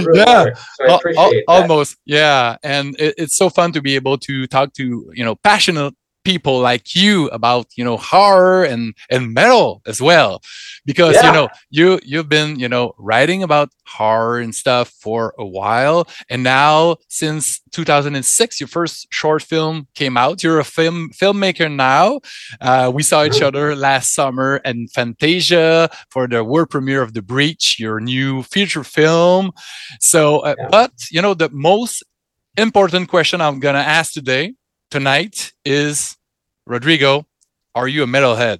really yeah, so I appreciate Al- almost. Yeah, and it, it's so fun to be able to talk to you know passionate people like you about you know horror and and metal as well because Yeah. you know you you've been you know writing about horror and stuff for a while and now since 2006 your first short film came out you're a film filmmaker now uh, we saw each Mhm. other last summer in fantasia for the world premiere of the breach your new feature film so uh, Yeah. but you know the most important question i'm gonna ask today tonight is Rodrigo, are you a metalhead?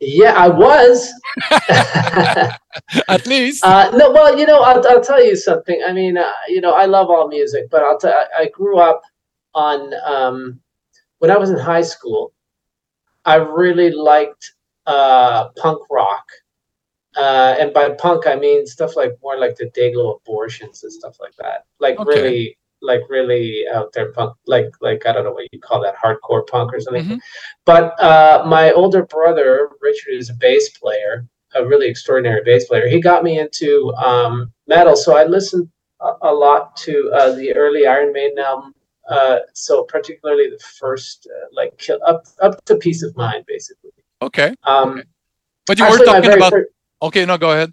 Yeah, I was. At least. Uh, no, well, you know, I'll, I'll tell you something. I mean, uh, you know, I love all music, but I'll. I I grew up on um, when I was in high school. I really liked uh, punk rock, uh, and by punk I mean stuff like more like the Dayglo Abortions and stuff like that. Like Okay. really, like really out there punk. Like like I don't know what you call that, hardcore punk or something. Mhm. But uh, my older brother Richard is a bass player, a really extraordinary bass player. He got me into um, metal, so I listened a, a lot to uh, the early Iron Maiden album. Uh, so particularly the first, uh, like Kill, up up to Piece of Mind, basically. Okay. Um, Okay. But you were talking about. fir- okay, no, go ahead.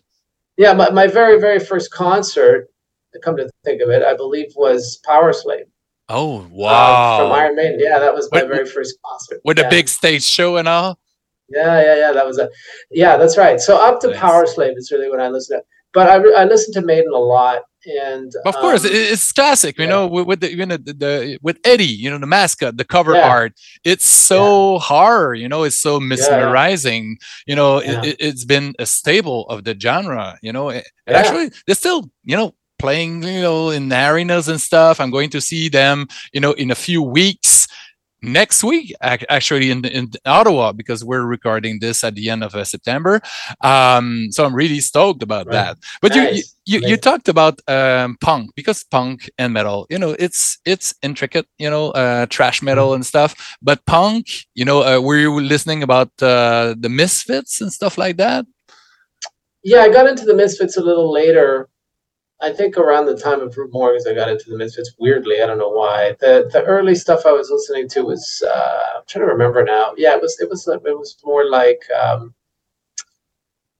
yeah, my, my very very first concert. To come to think of it, I believe was Powerslave Oh, uh, wow. from Iron Maiden. Yeah, that was my With- very first concert. With a big stage show and all. Yeah, yeah, yeah. That was a, yeah, that's right. So up to Nice. Powerslave is really when I listened to. But I, I listened to Maiden a lot, and Of course, um, it- it's classic. You yeah. know, with, with the you know the, the with Eddie, you know, the mascot, the cover Yeah. art. It's so horror. You know, it's so yeah. mesmerizing. You know, Yeah. it, it's been a staple of the genre. You know, and Yeah. actually, they're still you know playing you know in arenas and stuff. I'm going to see them. You know, in a few weeks. Next week, actually in in Ottawa, because we're recording this at the end of uh, September. Um, so I'm really stoked about Right. that. But you, you Nice. you, you talked about um, punk because punk and metal, you know, it's it's intricate, you know, uh, thrash metal and stuff. But punk, you know, uh, were you listening about uh, the Misfits and stuff like that? yeah, I got into the Misfits a little later. I think around the time of Rue Morgue's, I got into the Misfits. Weirdly, I don't know why. the The early stuff I was listening to was uh, I'm trying to remember now. Yeah, it was it was it was more like um,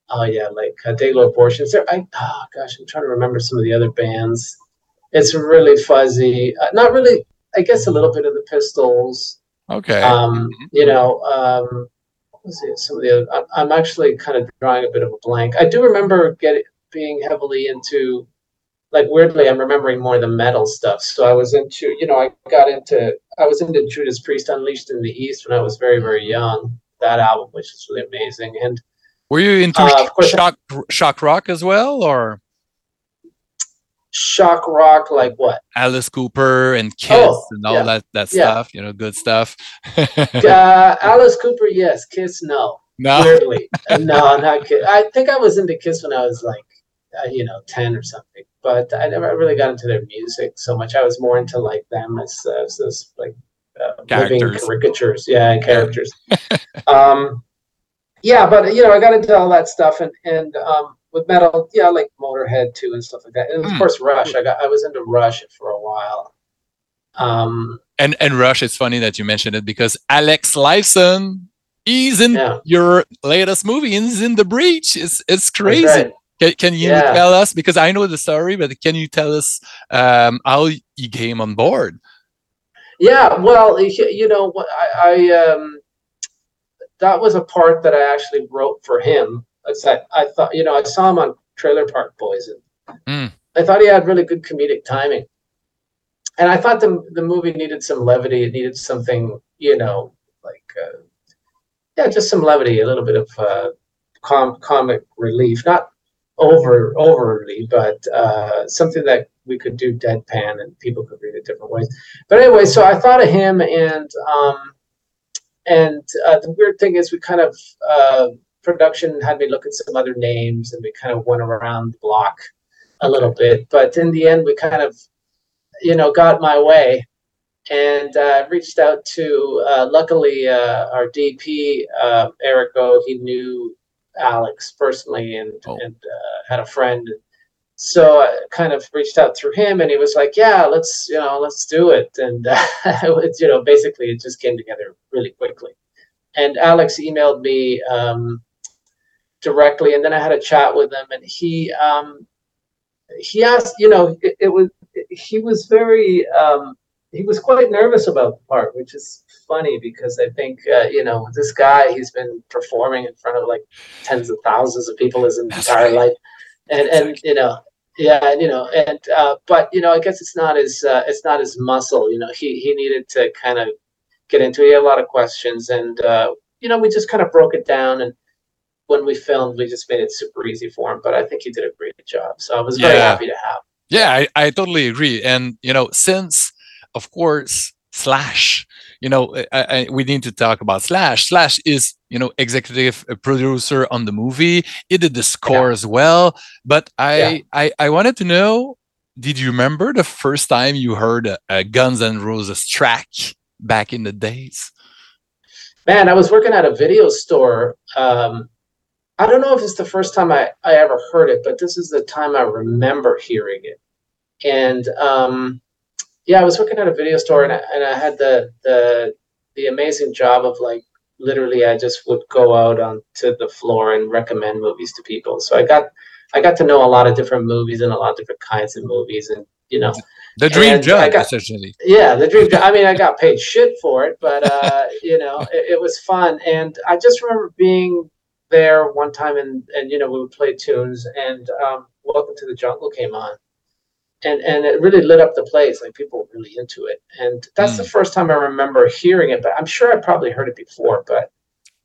oh yeah, like uh, Dayglo Abortions. There, I oh gosh, I'm trying to remember some of the other bands. It's really fuzzy. Uh, not really. I guess a little bit of the Pistols. Okay. Um, you know, um, it? Some of the other. I'm, I'm actually kind of drawing a bit of a blank. I do remember getting being heavily into, like weirdly, I'm remembering more the metal stuff. So I was into, you know, I got into, I was into Judas Priest Unleashed in the East when I was very very young. That album, which is really amazing, and were you into uh, shock shock rock as well, or shock rock, like what? Alice Cooper and Kiss Oh, and all yeah. that that Yeah. stuff? You know, good stuff. Uh, Alice Cooper, yes. Kiss, no. no. weirdly. No, not Kiss. I think I was into Kiss when I was like, uh, you know, ten or something. But I never really got into their music so much. I was more into like them as, as, like uh, living caricatures, yeah, and characters. um, yeah, but you know, I got into all that stuff, and and um, with metal, yeah, like Motorhead too and stuff like that. And of Hmm. course, Rush. I got I was into Rush for a while. Um, And and Rush, it's funny that you mentioned it because Alex Lifeson, he's in Yeah. your latest movie, and he's in the breach. It's it's crazy. right. Can, can you Yeah. tell us because I know the story, but can you tell us um, how you came on board? Yeah, well, you know, what I, I um, that was a part that I actually wrote for him. That I thought, you know, I saw him on Trailer Park Boys, and Mm. I thought he had really good comedic timing. And I thought the the movie needed some levity. It needed something, you know, like uh, yeah, just some levity, a little bit of uh, com- comic relief, not over overly, but uh, something that we could do deadpan and people could read it different ways. But anyway, so I thought of him, and um, and uh, the weird thing is, we kind of uh, production had me look at some other names, and we kind of went around the block a little bit. But in the end, we kind of, you know, got my way, and uh, reached out to. Uh, luckily, uh, our DP uh, Eric O. He knew Alex personally and oh. and uh, had a friend. So I kind of reached out through him, and he was like, "Yeah, let's you know let's do it." And uh, you know, basically, it just came together really quickly. And Alex emailed me um, directly, and then I had a chat with him, and he um, he asked, you know, it, it was he was very um, he was quite nervous about the part, which is funny because I think uh, you know this guy he's been performing in front of like tens of thousands of people his entire right. life, and and you know yeah and you know and uh, but you know I guess it's not his uh, it's not his muscle you know he he needed to kind of get into it. He had a lot of questions and uh, you know we just kind of broke it down and when we filmed we just made it super easy for him but I think he did a great job so I was very yeah. happy to have. Yeah, I, I totally agree. And you know, since of course Slash you know, I, I, we need to talk about Slash. Slash is, you know, executive producer on the movie. He did the score yeah. as well. But I, yeah. I, I wanted to know, did you remember the first time you heard a, a Guns N' Roses track back in the days? Man, I was working at a video store. Um, I don't know if it's the first time I, I ever heard it, but this is the time I remember hearing it. And um, yeah, I was working at a video store and I, and I had the the the amazing job of like literally I just would go out onto the floor and recommend movies to people. So I got I got to know a lot of different movies and a lot of different kinds of movies and you know the dream job got, essentially. Yeah, the dream job. I mean, I got paid shit for it, but uh, you know, it, it was fun. And I just remember being there one time and and you know we would play tunes and um, Welcome to the Jungle came on and and it really lit up the place. Like people were really into it, and that's mm. the first time I remember hearing it. But I'm sure I probably heard it before, but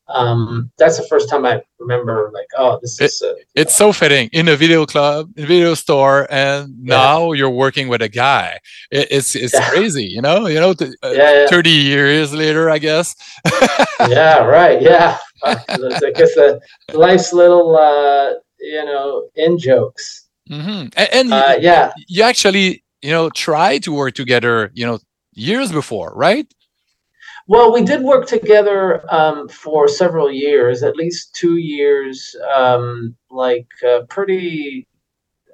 um, that's the first time I remember like, oh, this it, is. A, it's know. so fitting in a video club, in a video store, and yeah. now you're working with a guy. It, it's it's yeah. crazy, you know. You know, th- uh, yeah, thirty years later, I guess. yeah. Right. Yeah. I guess uh, life's little, uh, you know, in jokes. Mm-hmm. And, and uh, yeah, you actually, you know, try to work together, you know, years before, right? Well, we did work together um, for several years, at least two years, um, like uh, pretty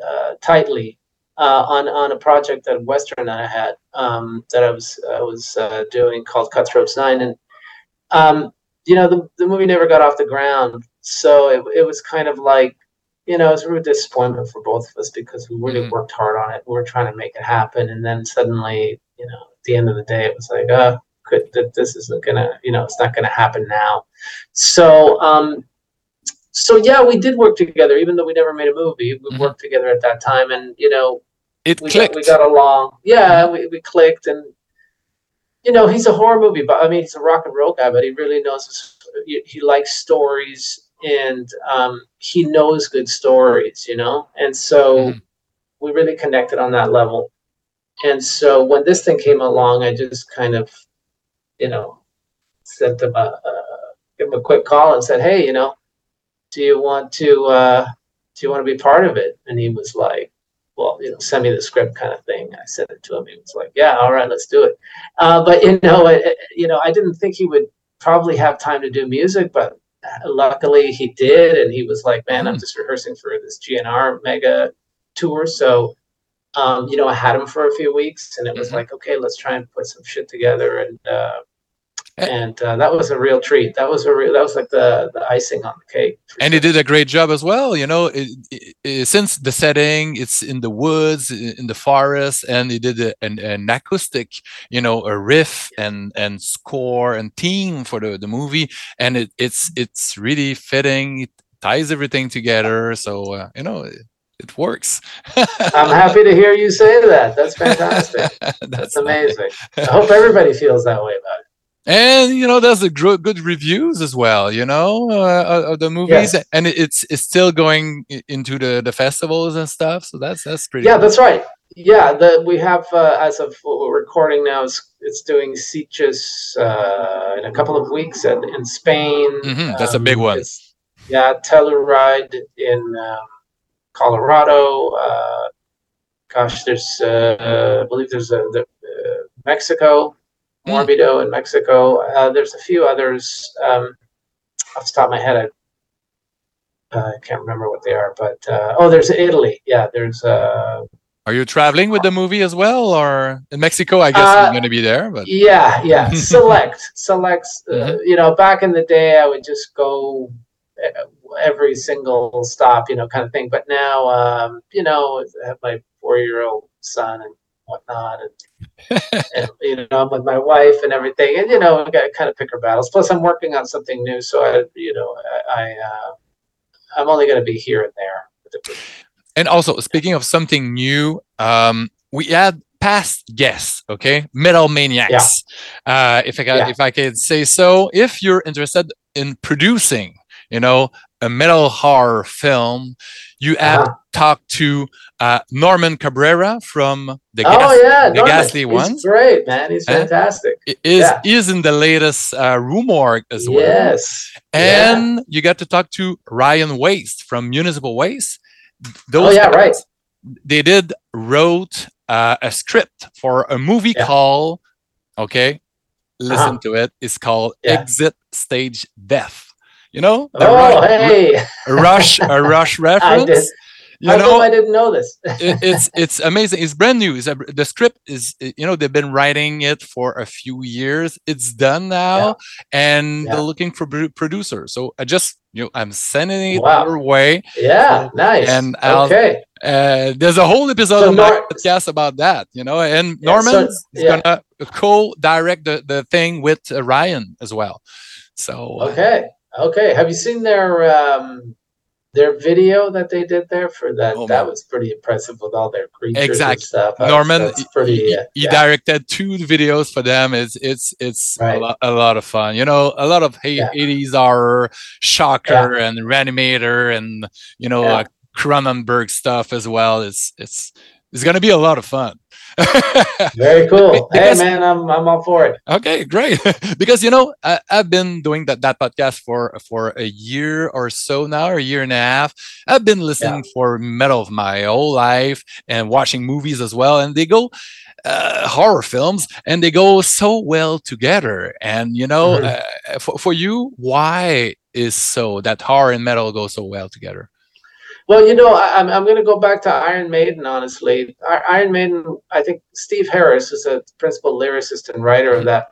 uh, tightly uh, on on a project that Western and I had um, that I was I was uh, doing called Cutthroats Nine, and um, you know the the movie never got off the ground, so it it was kind of like you know, it was a real disappointment for both of us because we really mm-hmm. worked hard on it. We were trying to make it happen, and then suddenly, you know, at the end of the day, it was like, oh, could, this isn't gonna, you know, it's not gonna happen now. So, um, so yeah, we did work together, even though we never made a movie. We mm-hmm. worked together at that time, and you know, it we clicked. Got, we got along. Yeah, we, we clicked, and you know, he's a horror movie, but I mean, he's a rock and roll guy, but he really knows his, he, he likes stories and um, he knows good stories, you know, and so mm-hmm. we really connected on that level. And so when this thing came along, I just kind of, you know, sent him a, uh, give him a quick call and said, "Hey, you know, do you want to uh, do you want to be part of it?" And he was like, "Well, you know, send me the script, kind of thing." I sent it to him. He was like, "Yeah, all right, let's do it." Uh, but you know, it, you know, I didn't think he would probably have time to do music, but luckily he did and he was like man i'm mm. just rehearsing for this gnr mega tour so um, you know i had him for a few weeks and it was mm-hmm. like okay let's try and put some shit together and uh, and uh, that was a real treat. That was a real. That was like the the icing on the cake. And sure. he did a great job as well. You know, it, it, it, since the setting, it's in the woods, in the forest, and he did a, an, an acoustic, you know, a riff and and score and theme for the the movie, and it, it's it's really fitting. It ties everything together. So uh, you know. It, works. I'm happy to hear you say that. That's fantastic. That's, That's amazing. I hope everybody feels that way about it and you know there's a good, good reviews as well you know uh, of the movies yes. and it's it's still going into the the festivals and stuff so that's that's pretty yeah cool. that's right yeah the we have uh, as of what we're recording now is it's doing Sitges uh, in a couple of weeks in, in Spain mm-hmm. that's um, a big one yeah Telluride in um, Colorado uh, gosh there's uh, I believe there's a the, uh, Mexico mm. Morbido in Mexico. Uh, there's a few others um, off the top of my head. I, uh, I can't remember what they are, but uh, oh, there's Italy. Yeah, there's. Uh, are you traveling with the movie as well, or in Mexico? I guess uh, you're going to be there, but yeah, yeah, select, select. Uh, mm-hmm. You know, back in the day, I would just go every single stop, you know, kind of thing. But now, um, you know, I have my four-year-old son and whatnot, and, and, you know, I'm with my wife and everything, and you know, I got to kind of pick our battles. Plus, I'm working on something new, so I, you know, I, I uh, I'm only going to be here and there. And also, speaking of something new, um, we had past guests, okay, metal maniacs. Yeah. Uh, if I can, yeah. if I could say so, if you're interested in producing, you know, a metal horror film, you have uh-huh. talked to uh, Norman Cabrera from the, oh, Gas- yeah, the Ghastly Ones. Great man, he's fantastic. Uh, is yeah. is in the latest uh, Rue Morgue as well. Yes, and yeah. you got to talk to Ryan Waste from Municipal Waste. Those oh yeah, right. They did wrote uh, a script for a movie yeah. called okay, listen uh-huh. to it. It's called Exit Stage Death. You know, oh, rush, hey. a rush, a rush reference. You know, I didn't know this. it, it's it's amazing. It's brand new. It's a, the script is you know they've been writing it for a few years. It's done now, yeah. and yeah. they're looking for producers. So I just you know I'm sending it wow. your way. Yeah, so, nice. And I'll, okay. Uh, there's a whole episode so of Nor- my podcast about that, you know, and yeah, Norman so, is gonna co-direct the, the thing with uh, Ryan as well. So uh, okay, have you seen their um, their video that they did there for that? Oh, that was pretty impressive with all their creatures exactly. and stuff. Norman, that's pretty, he, uh, he yeah. directed two videos for them. It's it's it's right. a, lot, a, lot, of fun. You know, a lot of yeah. 80s horror, shocker yeah. and reanimator, and you know, yeah. uh, Cronenberg stuff as well. It's it's it's going to be a lot of fun. Very cool. because, hey man, I'm I'm all for it. Okay, great. because you know I, have been doing that that podcast for for a year or so now, or a year and a half. I've been listening yeah. for metal of my whole life and watching movies as well, and they go. Uh, horror films and they go so well together and you know mm-hmm. uh, for, for you why is so that horror and metal go so well together well, you know, I, am I'm, I'm going to go back to Iron Maiden. Honestly, Iron Maiden. I think Steve Harris is a principal lyricist and writer of that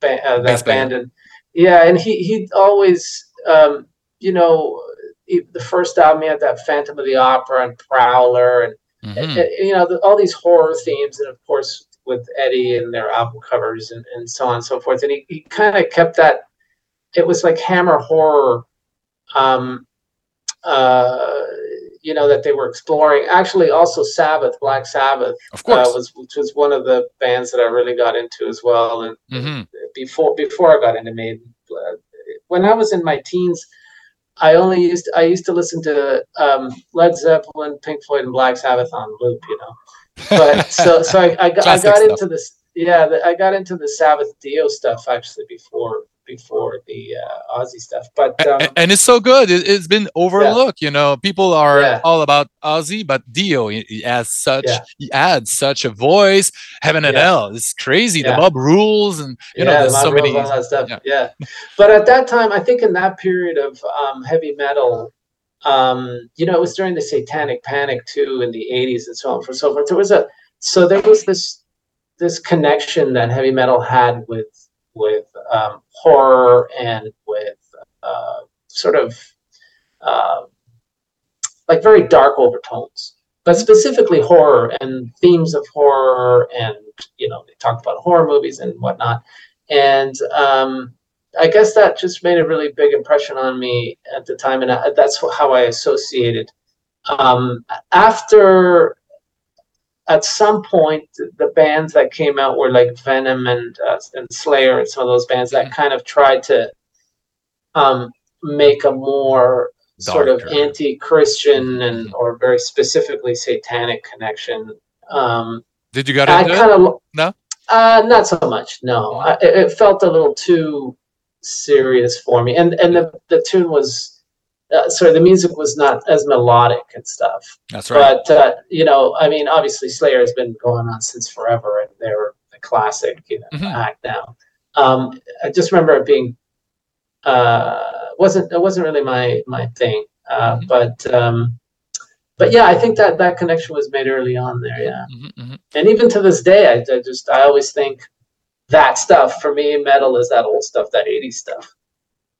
ba- uh, that band, and yeah, and he he always, um, you know, he, the first album he had that Phantom of the Opera and Prowler, and, mm-hmm. and, and you know the, all these horror themes, and of course with Eddie and their album covers and, and so on and so forth. And he, he kind of kept that. It was like Hammer horror. Um, uh, you know that they were exploring. Actually, also Sabbath, Black Sabbath, of course, uh, was which was one of the bands that I really got into as well. And mm-hmm. before before I got into Maiden, uh, when I was in my teens, I only used to, I used to listen to um, Led Zeppelin, Pink Floyd, and Black Sabbath on loop. You know, but so so I, I, got, I got into this. Yeah, I got into the Sabbath Dio stuff actually before before the uh, Ozzy stuff. But um, and, and, it's so good. It, has been overlooked. Yeah. You know, people are yeah. all about Ozzy, but Dio he has such yeah. he adds such a voice. Heaven and hell. It's crazy. The mob rules and you know there's so many stuff. Yeah. but at that time, I think in that period of um, heavy metal. Um, you know, it was during the Satanic Panic too in the '80s and so on and so forth. There was a so there was this this connection that heavy metal had with with um, horror and with uh, sort of uh, like very dark overtones, but specifically horror and themes of horror. And, you know, they talked about horror movies and whatnot. And um, I guess that just made a really big impression on me at the time. And I, that's how I associated. Um, after at some point the bands that came out were like Venom and uh, and Slayer and some of those bands that kind of tried to um, make a more sort of anti-Christian and mm-hmm. or very specifically satanic connection. Um, Did you get into kind of no? Uh, not so much. No, I, it felt a little too serious for me, and and the the tune was uh, sorry, the music was not as melodic and stuff. That's right. But uh, you know, I mean, obviously, Slayer has been going on since forever, and they're the classic you know mm-hmm. act now. Um, I just remember it being uh, wasn't it wasn't really my my thing, uh, mm-hmm. but um, but yeah, I think that that connection was made early on there. Yeah, mm-hmm, mm-hmm. and even to this day, I, I, just I always think that stuff for me, metal is that old stuff, that '80s stuff.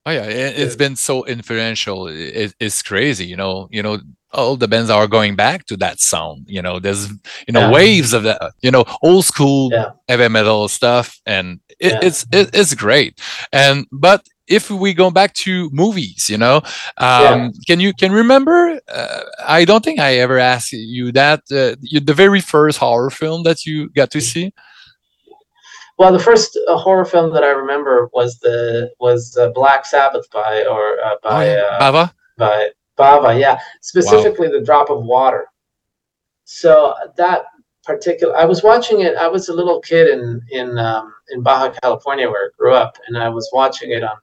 Oh yeah, it's been so influential. It, it's crazy, you know. You know, all the bands are going back to that sound. You know, there's you know yeah. waves of that. You know, old school yeah. heavy metal stuff, and it, yeah. it's it, it's great. And but if we go back to movies, you know, um, can you can remember? Uh, I don't think I ever asked you that. Uh, you, the very first horror film that you got to see. Well, the first uh, horror film that I remember was the was uh, Black Sabbath by or uh, by oh, yeah. Bava. By Bava, yeah, specifically wow. the Drop of Water. So that particular i was watching it i was a little kid in in um, in baja california where i grew up and i was watching it on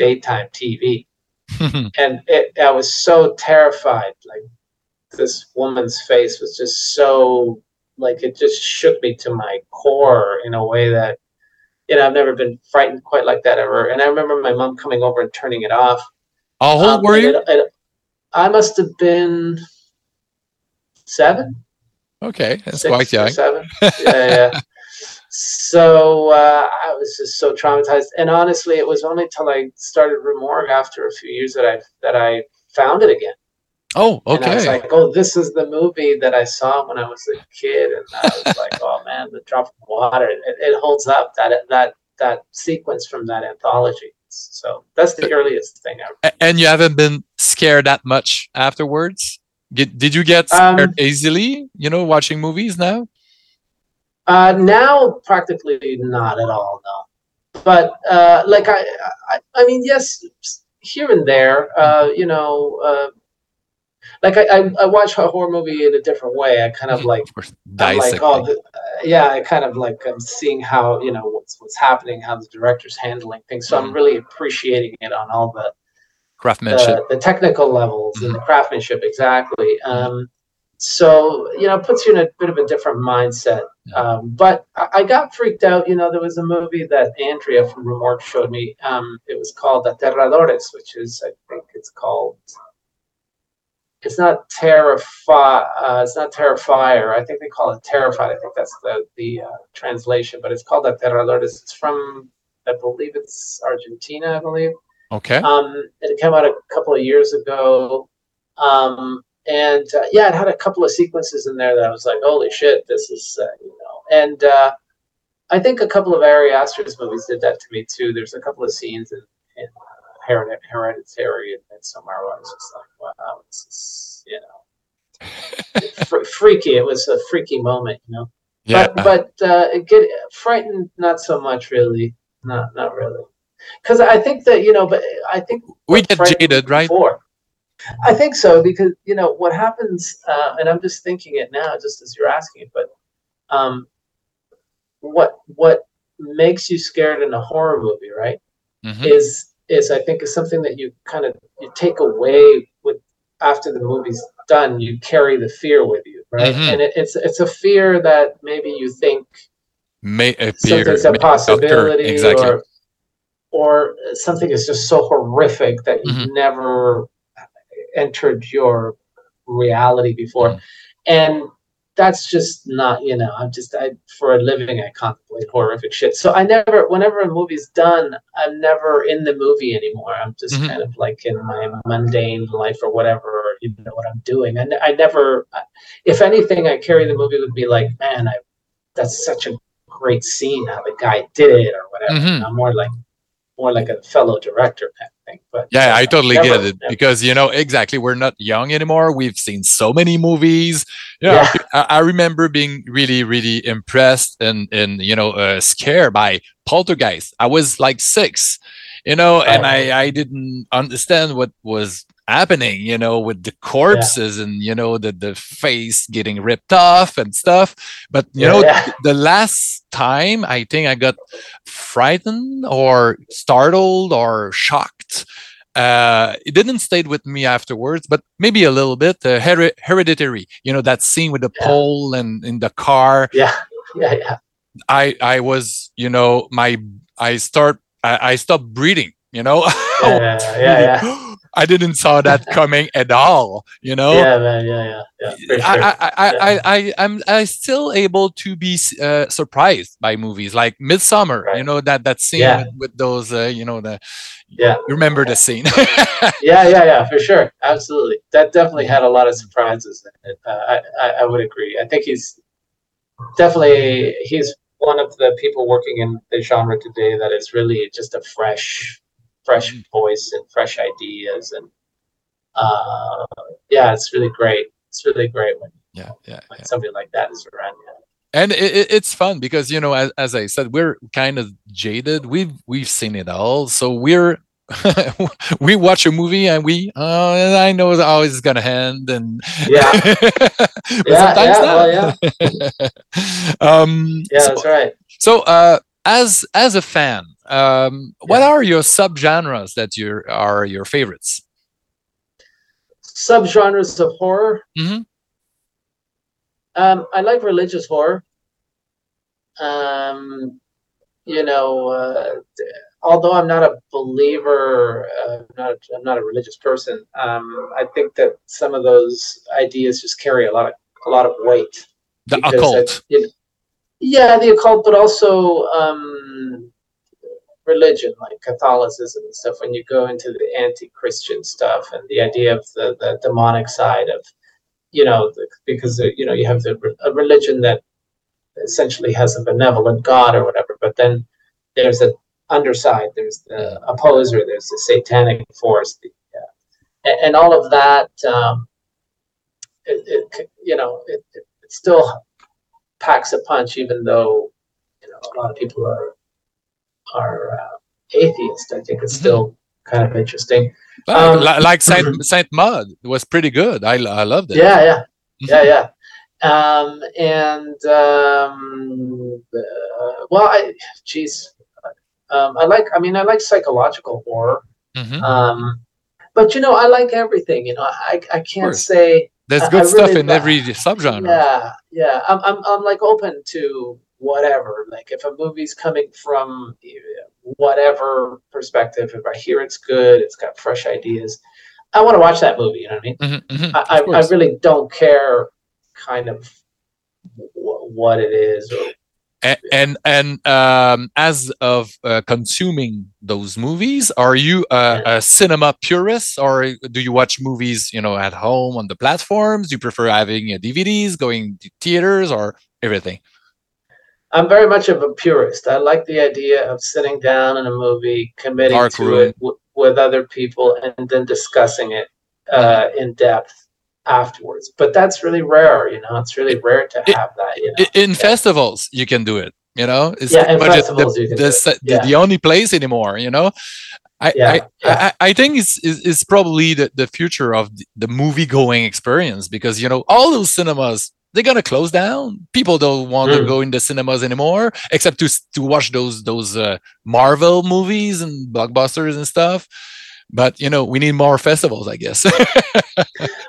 daytime TV. and it, I was so terrified. Like this woman's face was just so like it just shook me to my core in a way that you know I've never been frightened quite like that ever. And I remember my mom coming over and turning it off. How old um, were you? It, it, I must have been seven. Okay, that's quite young. Seven. Yeah, yeah. so uh, I was just so traumatized. And honestly, it was only till I started Rue Morgue after a few years that I that I found it again. Oh, okay. And I was like, oh, this is the movie that I saw when I was a kid, and I was like, oh man, the drop of water. It, it holds up that that that sequence from that anthology. So that's the earliest thing ever. And you haven't been scared that much afterwards. Did, did you get scared um, easily? You know, watching movies now. Uh, now, practically not at all. No, but uh, like I, I, I mean, yes, here and there. Uh, you know, uh, like I, I, I, watch a horror movie in a different way. I kind of like, I'm like, oh, the, yeah. I kind of like I'm seeing how you know what's what's happening, how the director's handling things. So mm. I'm really appreciating it on all the craftsmanship, the, the technical levels mm. and the craftsmanship exactly. Um, so you know it puts you in a bit of a different mindset um, but I, I, got freaked out you know there was a movie that andrea from Morgue showed me um, it was called aterradores which is i think it's called it's not terrify uh, it's not terrifier. I think they call it terrified. I think that's the the uh, translation but it's called aterradores. It's from i believe it's argentina i believe. Okay. Um, it came out a couple of years ago. Um, and uh, yeah, it had a couple of sequences in there that I was like, holy shit, this is uh, you know. And uh, I think a couple of Ari Aster's movies did that to me too. There's a couple of scenes in, in uh, Hereditary and Midsommar where I was just like, wow, this is you know, fr- freaky. It was a freaky moment, you know. Yeah. But but uh, get frightened, not so much really. Not not really. Because I think that you know, but I think we get jaded, right? Before, I think so because you know what happens, uh, and I'm just thinking it now, just as you're asking it. But um, what what makes you scared in a horror movie, right? Mm-hmm. Is is I think is something that you kind of you take away with after the movie's done. You carry the fear with you, right? Mm-hmm. And it, it's it's a fear that maybe you think may appear something's a possibility, exactly. or or something is just so horrific that you've mm-hmm. never entered your reality before. Mm. And that's just not, you know, I'm just, I, for a living, I contemplate horrific shit. So I never, whenever a movie's done, I'm never in the movie anymore. I'm just mm-hmm. kind of like in my mundane life or whatever, you know, what I'm doing. And I never, if anything, I carry the movie would be like, man, I, that's such a great scene how the guy did it or whatever. Mm-hmm. I'm more like, more like a fellow director kind of thing. But yeah, I totally never, get it never. because you know exactly we're not young anymore. We've seen so many movies. Know, yeah. I, I, remember being really, really impressed and and you know uh, scared by Poltergeist. I was like six, you know, and I I didn't understand what was happening you know with the corpses yeah. and you know the the face getting ripped off and stuff but you yeah, know yeah. the last time i think i got frightened or startled or shocked uh it didn't stay with me afterwards but maybe a little bit uh, her- hereditary you know that scene with the pole and in the car yeah yeah yeah I I was you know my I start I, I stopped breathing. You know. Yeah, yeah, yeah. I didn't saw that coming at all. You know. Yeah, man. Yeah, yeah, yeah. Sure. I, I, I, Yeah. I, I, I'm, I still able to be uh, surprised by movies like Midsommar. You know that that scene Yeah. with, with those, uh, you know, the. Yeah. You remember the scene? yeah, yeah, yeah, for sure, absolutely. That definitely had a lot of surprises in it. Uh, I, I, I would agree. I think he's definitely he's one of the people working in the genre today that is really just a fresh, fresh voice and fresh ideas, and uh, yeah, it's really great. It's really great when, yeah, yeah, when yeah. somebody like that is around. Yeah. And it, it, it's fun because you know, as, as I said, we're kind of jaded. We've we've seen it all, so we're. we watch a movie and we uh, I know how it's gonna end and Yeah. Yeah, sometimes yeah, well, not. um Yeah, so- that's right. So, uh, as as a fan, um, what Yeah. are your subgenres that you are your favorites? Subgenres of horror. Mhm. Um, I like religious horror. Um, you know, uh, although I'm not a believer, uh, I'm not I'm not a religious person. Um, I think that some of those ideas just carry a lot of a lot of weight. The because occult. it- it- yeah, the occult, but also um, religion, like Catholicism and stuff. When you go into the anti-Christian stuff and the idea of the, the demonic side of, you know, the, because uh, you know you have the, a religion that essentially has a benevolent God or whatever, but then there's a underside, there's the opposer, there's the satanic force, the, uh, and, and all of that. Um, it, it you know it, it still packs a punch, even though you know a lot of people are are uh, atheist. I think it's Mhm. still kind of interesting. Like, um, li- like Saint Saint Maud was pretty good. I I loved it. Yeah, yeah, yeah, yeah. Um, and um, uh, well, I, geez, um, I like. I mean, I like psychological horror. Mhm. Um, but you know, I like everything. You know, I I can't say. There's good I stuff really in every subgenre. Yeah, yeah. I'm, I'm, I'm like open to whatever. Like if a movie's coming from uh, whatever perspective, if I hear it's good, it's got fresh ideas, I want to watch that movie. You know what I mean? Mhm, mhm, I, I, I really don't care, kind of w- what it is. Or, A- and and um, as of uh, consuming those movies, are you a, a cinema purist, or do you watch movies, you know, at home on the platforms? Do you prefer having uh, DVDs, going to theaters, or everything? I'm very much of a purist. I like the idea of sitting down in a movie, committing Dark to room. it w- with other people, and then discussing it uh, in depth afterwards. But that's really rare. You know, it's really rare to have that. You know, In festivals, you can do it. You know, it's Yeah, in festivals the, you can the, do it. se- the, Yeah. the only place anymore. You know, I Yeah, I, yeah. I I think it's is is probably the, the future of the, the movie going experience because you know all those cinemas they're gonna close down. People don't want to Mm. go in the cinemas anymore except to to watch those those uh, Marvel movies and blockbusters and stuff. But you know, we need more festivals, I guess.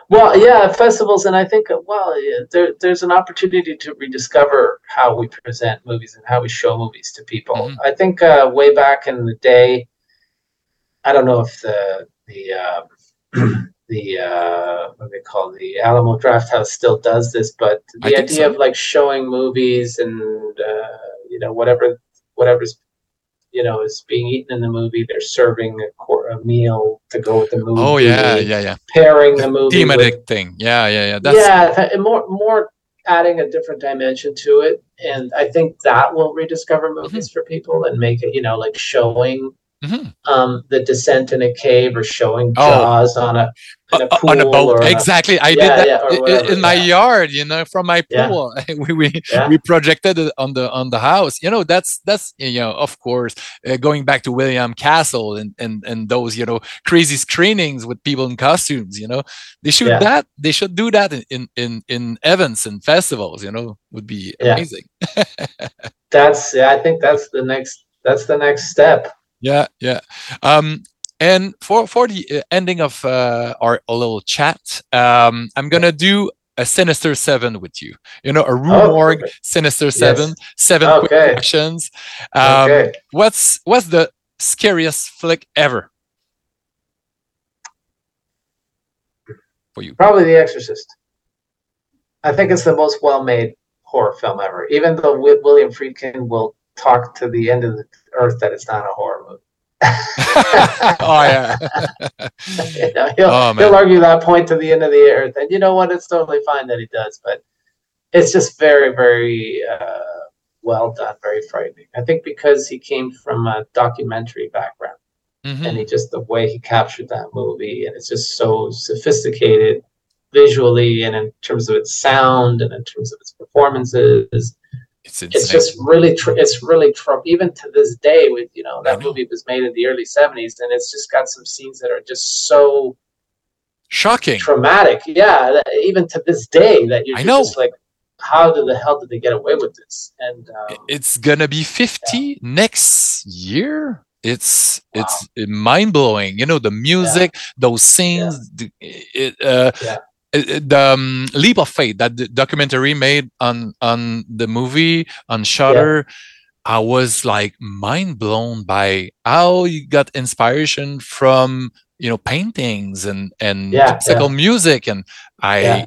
Well, yeah, festivals, and I think uh, well, yeah, there, there's an opportunity to rediscover how we present movies and how we show movies to people. Mhm. I think uh, way back in the day, I don't know if the the um, the uh, what do they call the Alamo Drafthouse still does this, but the think idea so. of like showing movies and uh, you know whatever whatever's you know is being eaten in the movie, they're serving a, cor- a meal to go with the movie. oh yeah, yeah, yeah. pairing the movie. with- Thematic thing. Yeah, yeah, yeah. That's yeah, th- more more adding a different dimension to it, and I think that will rediscover movies for people and make it, you know, like showing Mhm. um the descent in a cave or showing Oh. Jaws on a in a Uh, pool on a boat. on a- exactly. I Yeah, did that yeah, or i- i- whatever, in my yeah. yard, you know, from my pool. we we, we projected it on the on the house. You know, that's that's you know, of course, uh, going back to William Castle and and and those you know crazy screenings with people in costumes. You know, they should that. They should do that in in in, in events and festivals. You know, would be amazing. That's yeah, I think that's the next that's the next step. Yeah, yeah. Um, and for for the uh, ending of uh, our little chat, um, I'm gonna do a Sinister Seven with you. You know, a Rue Oh. Sinister Seven, seven quick Okay. actions. Um, okay. What's what's the scariest flick ever for you? Probably The Exorcist. I think it's the most well-made horror film ever. Even though William Friedkin will talk to the end of the earth that it's not a horror movie. oh yeah, You know, he'll, Oh, he'll argue that point to the end of the earth, and you know what? It's totally fine that he does, but it's just very, very uh, well done, very frightening. I think because he came from a documentary background, Mhm. and he just the way he captured that movie, and it's just so sophisticated visually, and in terms of its sound, and in terms of its performances, it's it's just really tr- it's really tr- even to this day with you know that know. movie was made in the early 70s and it's just got some scenes that are just so shocking. traumatic yeah that, even to this day that you're I know. just like how did the hell did they get away with this and um, It's gonna be fifty next year. It's it's mind blowing. You know the music, those scenes, the, it, uh, Yeah. it- it- the um, leap of faith that the documentary made on on the movie on Shutter. I was like mind blown by how you got inspiration from you know paintings and and Yeah, classical music, and I Yeah,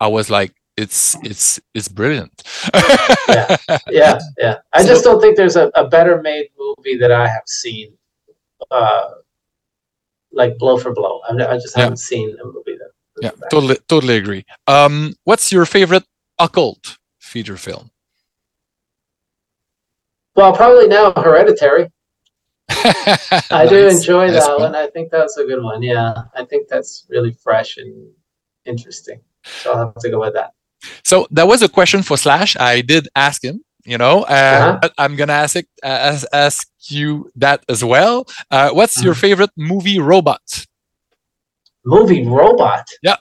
I was like it's it's it's brilliant. Yeah. yeah yeah i So- just don't think there's a, a better made movie that i have seen uh like blow for blow i, I just Yeah. haven't seen a movie yeah, totally totally agree. Um, what's your favorite occult feature film? well probably now hereditary I do enjoy that one. one. I think that's a good one. Yeah, I think that's really fresh and interesting. So I'll have to go with that. So that was a question for Slash. I did ask him, you know, uh, Uh-huh. I'm gonna ask it, uh, ask, you that as well. Uh, what's your Mhm. favorite movie robot? Movie Robot. Yeah.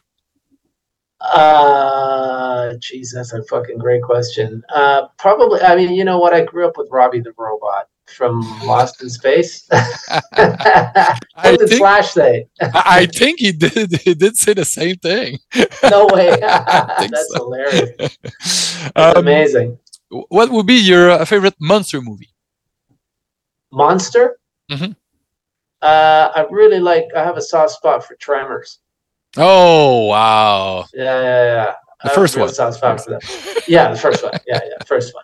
Uh, geez, that's a fucking great question. Uh, probably. I mean, you know what? I grew up with Robbie the Robot from Lost in Space. what did think- Slash say? I, I think he did. He did say the same thing. No way. That's so. hilarious. That's Um, amazing. what would be your uh, favorite monster movie? Monster. Mhm. Uh, I really like. I have a soft spot for Tremors. Oh wow, Yeah, yeah, yeah. the first one. soft spot for them. Yeah, the first one. Yeah, yeah, first one.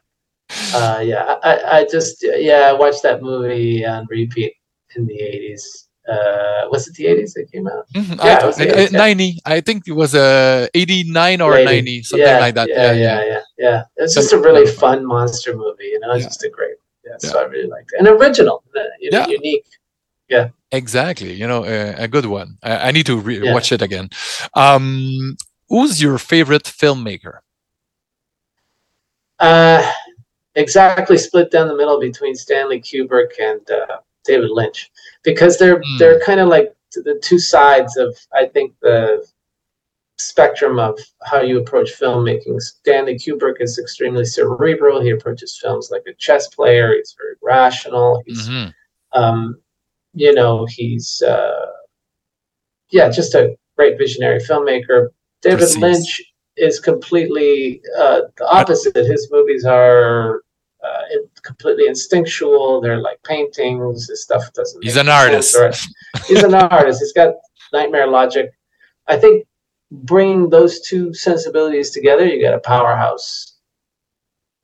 Uh, yeah, I, I just yeah, I watched that movie on repeat in the eighties. Uh, was it the eighties that came out? Mhm, Yeah, I- it was I- the I- 80s, yeah. 90. I think it was uh, 89 or 80. 90, something yeah, like that. Yeah, yeah, yeah, yeah. It's just a really fun monster movie. You know, it's Yeah. just a great. Yeah, so I really liked it. And original, uh, you know, Yeah. Exactly. You know, uh, a good one. I, I need to re- Yeah. watch it again. Um, who's your favorite filmmaker? Uh, exactly split down the middle between Stanley Kubrick and uh, David Lynch because they're Hmm. they're kind of like the two sides of I think the spectrum of how you approach filmmaking. Stanley Kubrick is extremely cerebral. He approaches films like a chess player. He's very rational. He's Mhm. um, you know, he's uh, yeah, just a great visionary filmmaker. David. Lynch is completely uh, the opposite. His movies are uh, completely instinctual. They're like paintings. His stuff doesn't. He's an artist. or- he's an artist. He's got nightmare logic. I think bringing those two sensibilities together, you get a powerhouse.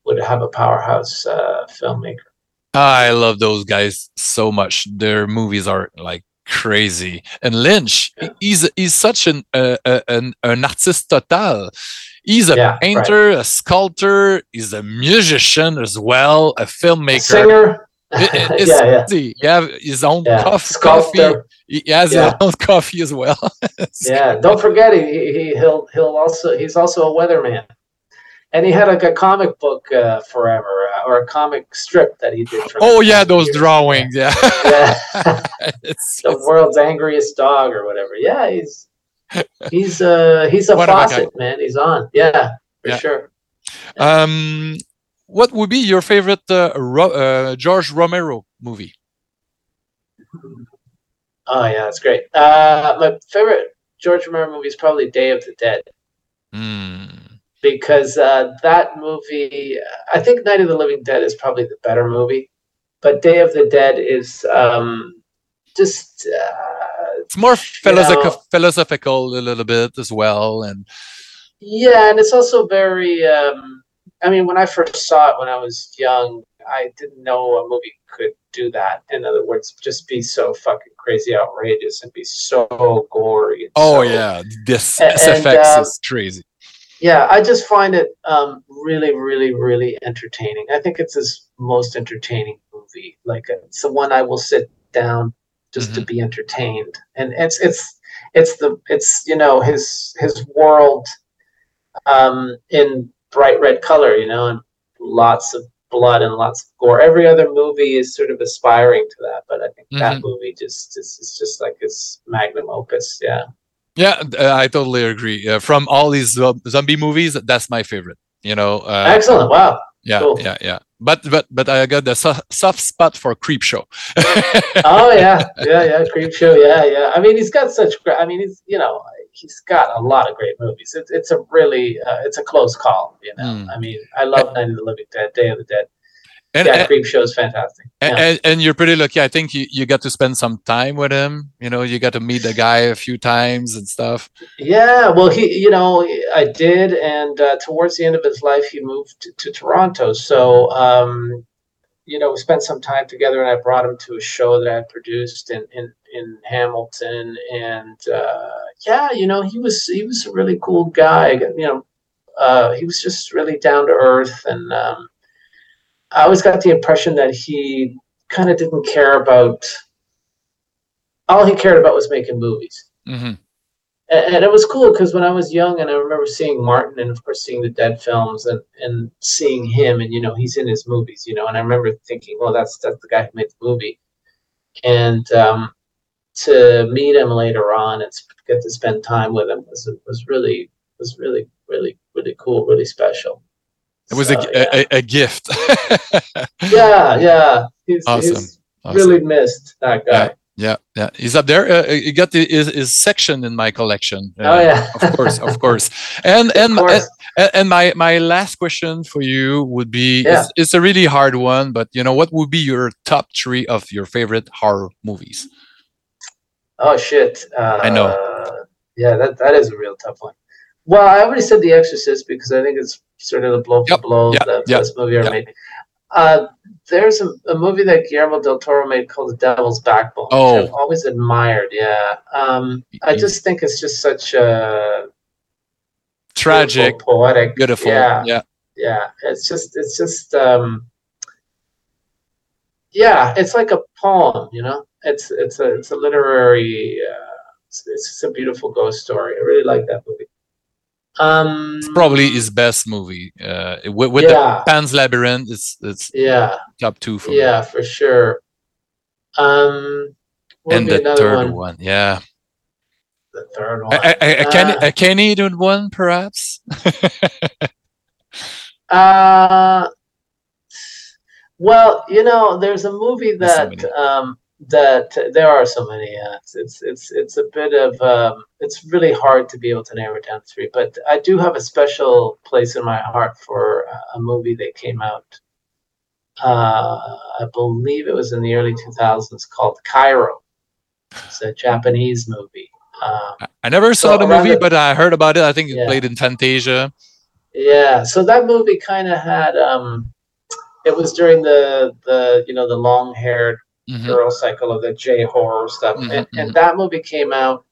Would have a powerhouse uh, filmmaker. I love those guys so much. Their movies are like crazy. And Lynch, Yeah. he's he's such an uh, an an artist total. He's a Yeah, right. painter, a sculptor. He's a musician as well, a A filmmaker. singer. It- yeah, yeah. have his own Yeah, coff- coffee. sculptor. He has his own coffee as well. Yeah, don't forget he, he he'll he'll also he's also a weatherman, and he had like a comic book uh, forever or a comic strip that he did. For Oh yeah, those years. drawings. Yeah. Yeah, it's, the world's angriest dog or whatever. Yeah, he's he's uh he's a What of a guy. faucet man. He's on. Yeah, for Yeah. sure. um, what would be your favorite uh, Ro- uh, George Romero movie? Oh yeah, that's great. Uh, my favorite George Romero movie is probably Day of the Dead. Mm. Because uh, that movie, I think Night of the Living Dead is probably the better movie, but Day of the Dead is um, just uh, It's more philosophical, know- philosophical a little bit as well, and yeah, and it's also very. Um, I mean, when I first saw it when I was young, I didn't know a movie could do that. In other words, just be so fucking crazy, outrageous, and be so gory. and oh so- yeah, this A- and, SFX uh, is crazy. Yeah i just find it um, really really really entertaining. I think it's his most entertaining movie. Like it's the one i will sit down just to be entertained. And it's it's it's the it's you know his his world um in bright red color you know and lots of blood and lots of gore. Every other movie is sort of aspiring to that but i think that Mhm. movie just is, is just like his magnum opus yeah Yeah, uh, I totally agree. Uh, from all these zombie movies, that's my favorite. You know, uh, excellent wow yeah, cool. yeah, yeah. But but but I got the so- soft spot for Creepshow. oh yeah, yeah, yeah. Creepshow. Yeah, yeah. I mean, he's got such great. I mean, he's you know he's got a lot of great movies. It's it's a really uh, it's a close call. You know, Mm. I mean, I love Night of the Living Dead, Day of the Dead. And, yeah, and, Creepshow is fantastic. and, Yeah. and, and you're pretty lucky. I think you, you got to spend some time with him. You know, you got to meet the guy a few times and stuff. Yeah, well, he, you know, I did, and uh, towards the end of his life, he moved to, to Toronto. So, um, you know, we spent some time together, and I brought him to a show that I produced in in, in Hamilton, and uh, yeah, you know, he was he was a really cool guy. You know, uh, he was just really down to earth, and um, I always got the impression that he kind of didn't care about. All he cared about was making movies hmm and, and it was cool because when I was young, and I remember seeing Martin, and of course seeing the Dead films, and and seeing him, and you know he's in his movies, you know, and I remember thinking, well, that's that's the guy who made the movie, and um, to meet him later on and get to spend time with him was was really was really really really cool, really special. It was So, a, yeah. a, a gift. yeah, yeah, he's, Awesome. he's Awesome. really missed that guy. Yeah, yeah. He's up there. Uh, he got the, his, his section in my collection. oh Uh, yeah, of course, of course. And and of course. and, and my my last question for you would be: Yeah. it's, it's a really hard one, but you know, what would be your top three of your favorite horror movies? Oh shit! Uh, I know. Yeah, that that is a real tough one. Well, I already said The Exorcist because I think it's sort of the blow for Yep, blow, yeah, the yeah, best movie ever made. Uh, there's a, a movie that Guillermo del Toro made called The Devil's Backbone. which Oh. I've always admired. Yeah, um, I Y- just think it's just such a Tragic, beautiful, poetic, beautiful. Yeah, yeah. yeah. It's just, it's just, um, yeah. It's like a poem, you know. It's, it's a, it's a literary. Uh, it's, it's just a beautiful ghost story. I really like that movie. Um, It's probably his best movie. Uh, with, with Yeah. the Pan's Labyrinth, it's it's Yeah, top two for me. yeah, for sure. Um, And the third one? one, yeah. The third one. A, a, a, a, Can- Uh, a Canadian one, perhaps. Uh, well, you know, there's a movie There's so that um, that there are so many. It's it's it's, it's a bit of um, it's really hard to be able to narrow it down to three. But I do have a special place in my heart for a movie that came out. Uh, I believe it was in the early 2000s called Kairo. It's a Japanese movie. Um, I- never saw So the movie, the- but I heard about it. I think it Yeah. played in Fantasia. Yeah, so that movie kind of had um it was during the the you know the long-haired Mhm. girl cycle of the J horror stuff. Mhm, and, and that movie came out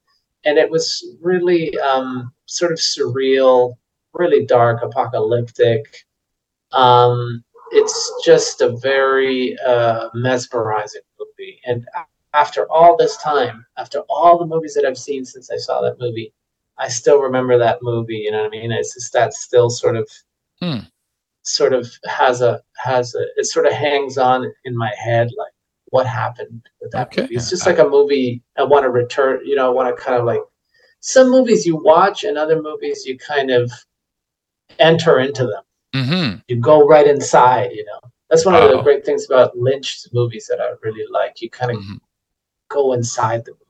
and it was really um sort of surreal, really dark, apocalyptic. Um it's just a very uh mesmerizing movie. And after all this time, after all the movies that I've seen since I saw that movie, I still remember that movie. You know what I mean? It's just that still sort of, Hmm. sort of has a has a it sort of hangs on in my head like what happened with that Okay. movie. It's just like a movie I want to return. You know, I want to kind of like some movies you watch and other movies you kind of enter into them. hmm You go right inside. You know, that's one of the great things about Lynch's movies that I really like. You kind of Mhm. go inside the movie.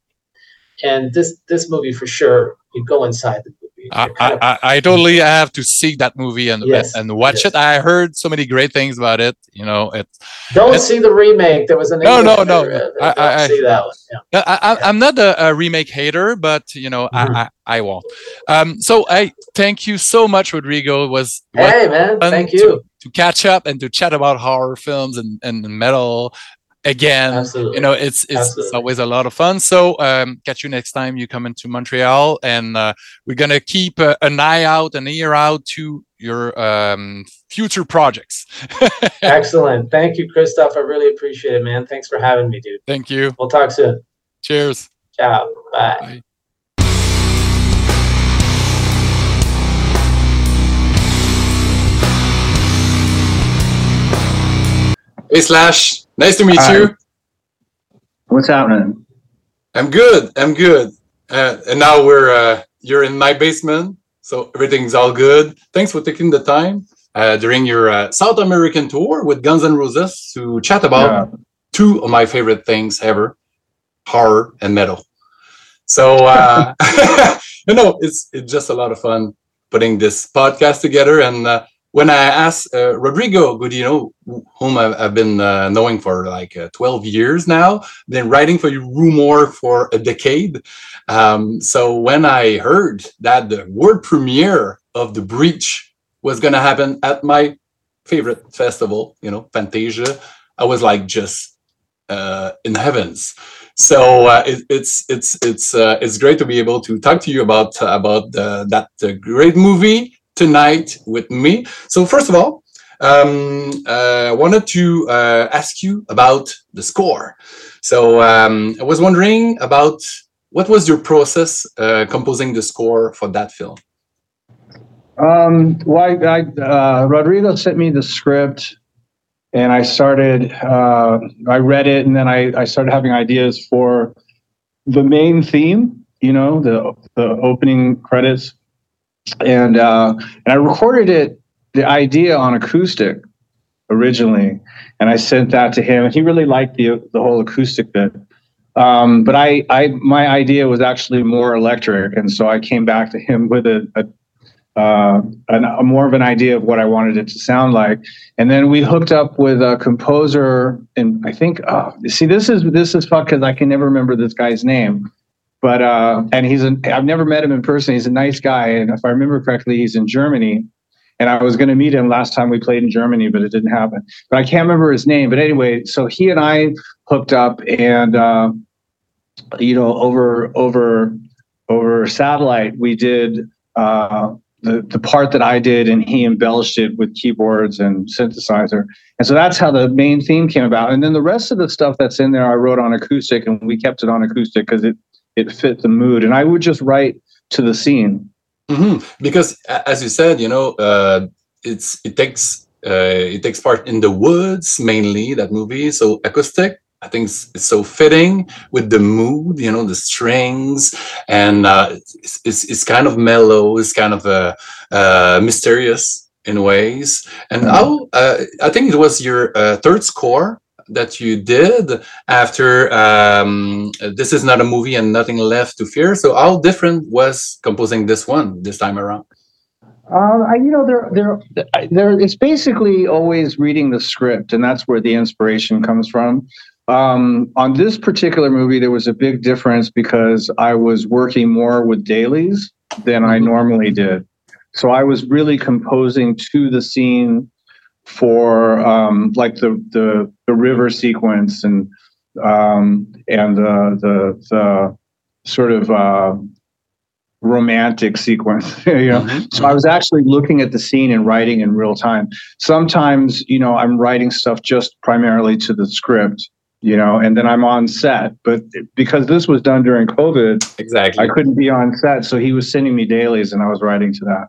And this this movie for sure, you go inside the. I, I, I, totally have to see that movie and yes, and watch yes. it. I heard so many great things about it. You know, it's don't see the remake. There was an no, no, no. I, I, see that one. Yeah. I, am not a, a, remake hater, but you know, mm-hmm. I, I, won't. Um, so I thank you so much, Rodrigo. It was hey man, thank you to, to, catch up and to chat about horror films and and metal again Absolutely. you know it's it's, it's, always a lot of fun. So um, catch you next time you come into montreal. And uh, we're gonna keep uh, an eye out an ear out to your um, future projects. Excellent. Thank you christoph. I really appreciate it man. Thanks for having me dude. Thank you. We'll talk soon. Cheers. Ciao. Bye. bye. Hey Slash, nice to meet Hi. you. What's happening? I'm good. I'm good. Uh, and now we're uh, you're in my basement, so everything's all good. Thanks for taking the time uh, during your uh, South American tour with Guns N' Roses to chat about yeah. two of my favorite things ever: horror and metal. So uh, you know, it's it's just a lot of fun putting this podcast together and uh, when I asked uh, Rodrigo Gudiño, whom I've, I've been uh, knowing for like uh, 12 years now, been writing for you Rue Morgue for a decade. Um, so when I heard that the world premiere of The Breach was going to happen at my favorite festival, you know, Fantasia, I was like just uh, in heavens. So uh, it, it's it's it's uh, it's great to be able to talk to you about about that great movie tonight with me. So first of all, um, uh, I wanted to uh, ask you about the score. So um, I was wondering about what was your process uh, composing the score for that film? Um, well, I, I, uh, Rodrigo sent me the script and I started, uh, I read it and then I, I started having ideas for the main theme, you know, the, the opening credits and uh, and I recorded it the idea on acoustic originally, and I sent that to him, and he really liked the the whole acoustic bit. Um, but I, I, my idea was actually more electric, and so I came back to him with a, a uh, an, a more of an idea of what I wanted it to sound like. And then we hooked up with a composer, and I think, oh, see, this is this is fun because I can never remember this guy's name but uh, and he's an I've never met him in person. He's a nice guy, and if I remember correctly, he's in Germany. And I was going to meet him last time we played in Germany, but it didn't happen. But I can't remember his name. But anyway, so he and I hooked up, and uh, you know, over over over satellite, we did uh, the the part that I did, and he embellished it with keyboards and synthesizer. And so that's how the main theme came about. And then the rest of the stuff that's in there, I wrote on acoustic, and we kept it on acoustic because it it fit the mood and i would just write to the scene mm-hmm. because as you said you know uh, it's it takes uh, it takes part in the woods mainly that movie so acoustic I think it's, it's, so fitting with the mood, you know, the strings, and uh, it's, it's, it's kind of mellow. It's kind of uh, uh, mysterious in ways. And mm-hmm. uh, I think it was your uh, third score that you did after um, this is not a movie and nothing left to fear. So how different was composing this one this time around? Uh, I, you know, there, there, there. It's basically always reading the script, and that's where the inspiration comes from. Um, on this particular movie, there was a big difference because I was working more with dailies than I mm-hmm. normally did. So I was really composing to the scene for um, like the, the the river sequence and um, and the, the the sort of uh, romantic sequence you know? Mm-hmm. so i was actually looking at the scene and writing in real time. Sometimes you know i'm writing stuff just primarily to the script you know and then i'm on set but because this was done during covid exactly. I couldn't be on set so he was sending me dailies and i was writing to that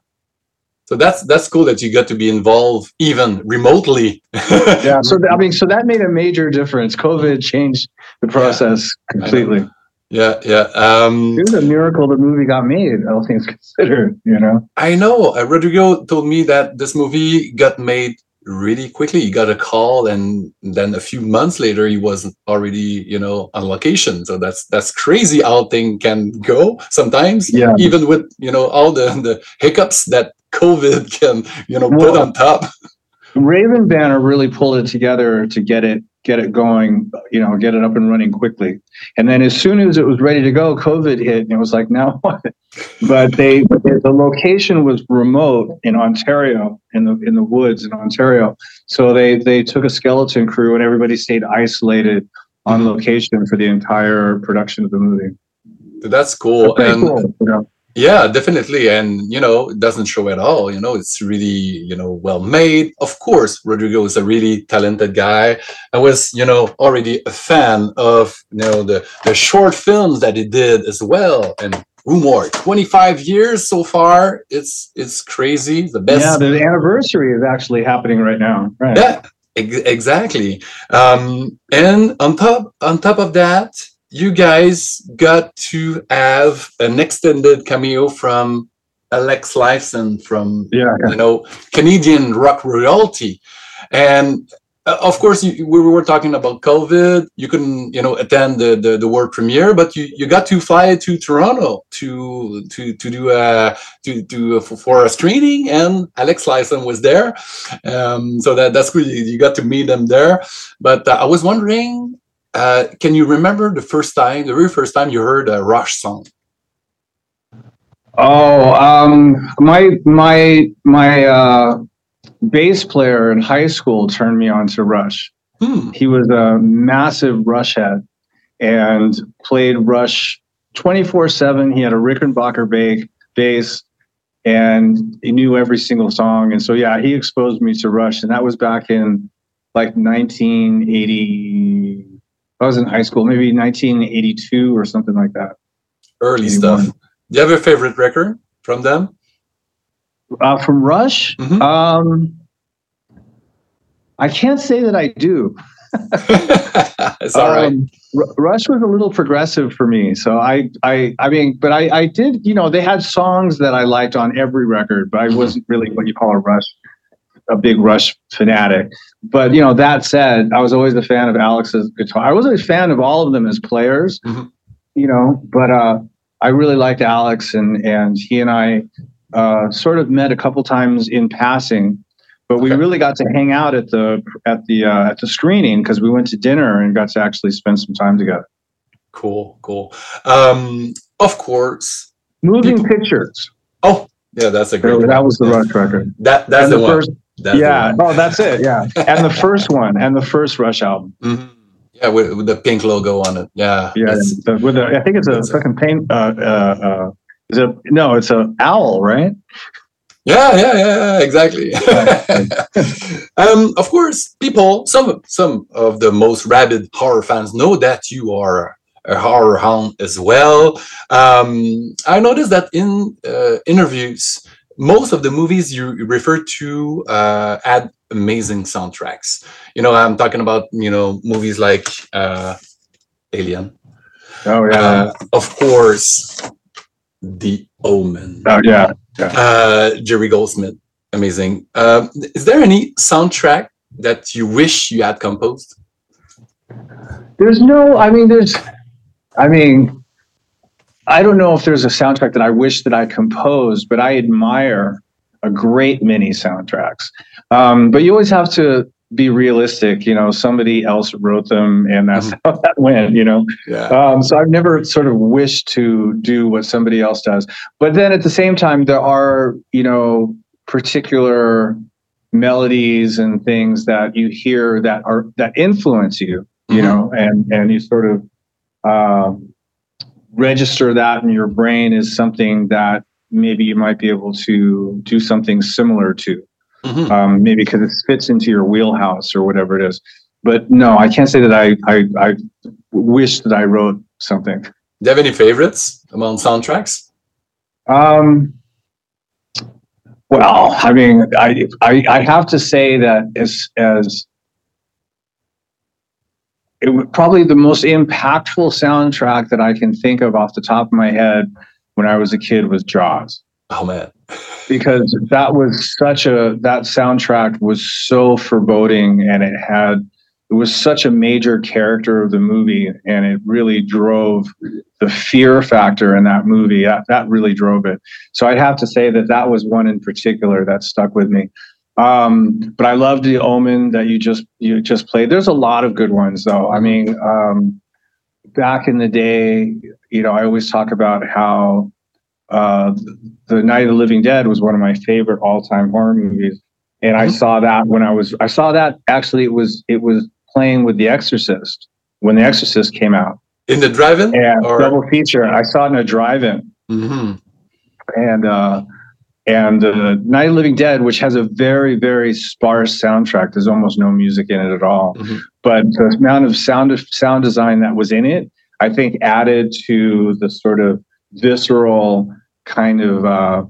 so that's that's cool that you got to be involved even remotely yeah so i mean so that made a major difference covid changed the process yeah, completely yeah yeah um it was a miracle the movie got made all things considered you know i know uh, rodrigo told me that this movie got made really quickly. He got a call, and then a few months later, he was already, you know, on location. So that's that's crazy how thing can go sometimes. Yeah. Even with you know all the the hiccups that COVID can you know put on top. Raven Banner really pulled it together to get it get it going, you know, get it up and running quickly. And then as soon as it was ready to go, COVID hit, and it was like, now what? But they the location was remote in Ontario, in the in the woods in Ontario. So they they took a skeleton crew and everybody stayed isolated on location for the entire production of the movie. That's cool. Pretty and cool, you know. Yeah, definitely. And, you know, it doesn't show at all. You know, it's really, you know, well made. Of course, Rodrigo is a really talented guy. I was, you know, already a fan of, you know, the, the short films that he did as well. And Rue Morgue, 25 years so far. It's it's crazy. The best. Yeah, the anniversary is actually happening right now. Right. Yeah, ex- exactly. Um, and on top on top of that, you guys got to have an extended cameo from Alex Lifeson from Yeah. you know Canadian rock royalty, and uh, of course you, we were talking about COVID. You couldn't you know attend the, the the world premiere, but you, you got to fly to Toronto to to to do a to to for, for a screening, and Alex Lifeson was there. Um, so that that's cool. You, you got to meet them there. But uh, I was wondering, uh, can you remember the first time, the very first time you heard a Rush song? Oh, um, my my my uh, bass player in high school turned me on to Rush. Hmm. He was a massive Rush head and played Rush twenty four seven. He had a Rickenbacker ba- bass, and he knew every single song. And so, yeah, he exposed me to Rush, and that was back in like nineteen eighty. I was in high school, maybe nineteen eighty two or something like that. Early 81. stuff. Do you have a favorite record from them? Uh, from Rush, Mhm. um, I can't say that I do. it's all right. Um, R- Rush was a little progressive for me, so I, I, I mean, but I, I did, you know, they had songs that I liked on every record, but I Mhm. wasn't really what you call a Rush, a big Rush fanatic. But you know, that said, I was always a fan of Alex's guitar. I wasn't a fan of all of them as players, Mhm. you know, but uh, I really liked Alex, and and he and I uh, sort of met a couple times in passing. But we Okay. really got to hang out at the at the uh, at the screening because we went to dinner and got to actually spend some time together. Cool, cool. Um, of course. Moving People- pictures. Oh, yeah, that's a great. that one. was the Rush record. That that's the, the one. That's yeah. Oh, that's it. Yeah, and the first one, and the first Rush album. Mhm. Yeah, with, with the pink logo on it. Yeah. Yeah, the, with the, I think it's a fucking paint. Uh, uh, uh, is it no? It's a owl, right? Yeah, yeah, yeah, yeah, exactly. um, of course, people, some some of the most rabid horror fans know that you are a horror hound as well. Um, I noticed that in uh, interviews, most of the movies you refer to uh, had amazing soundtracks. You know, I'm talking about you know movies like uh, Alien, Oh yeah. uh, of course, The Omen oh yeah. uh, Jerry Goldsmith, amazing. Um, is there any soundtrack that you wish you had composed? There's no. I mean, there's. I mean, I don't know if there's a soundtrack that I wish that I composed, but I admire a great many soundtracks. Um, but you always have to be realistic. You know, somebody else wrote them, and that's how that went. You know. Yeah. Um, so I've never sort of wished to do what somebody else does. But then at the same time, there are, you know, particular melodies and things that you hear that are that influence you, you Mhm. know, and and you sort of um, register that in your brain as something that maybe you might be able to do something similar to Mhm. um, maybe because it fits into your wheelhouse or whatever it is. But no, I can't say that I, I, I wish that I wrote something. Do you have any favorites among soundtracks? Um, well, I mean, I, I, I have to say that as, as it was probably the most impactful soundtrack that I can think of off the top of my head when I was a kid was Jaws. Oh man. because that was such a that soundtrack was so foreboding and it had it was such a major character of the movie and it really drove the fear factor in that movie that, that really drove it so i'd have to say that that was one in particular that stuck with me um, but i loved the omen that you just you just played there's a lot of good ones though i mean um, back in the day you know i always talk about how uh, the Night of the Living Dead was one of my favorite all-time horror movies, and I saw that when I was I saw that actually it was it was playing with The Exorcist when The Exorcist came out In the drive-in? yeah Or- double feature. I saw it in a drive-in, Mhm. and uh, and uh, Night of Living Dead, which has a very very sparse soundtrack. There's almost no music in it at all, Mhm. but the amount of sound sound design that was in it, I think, added to the sort of visceral kind of uh,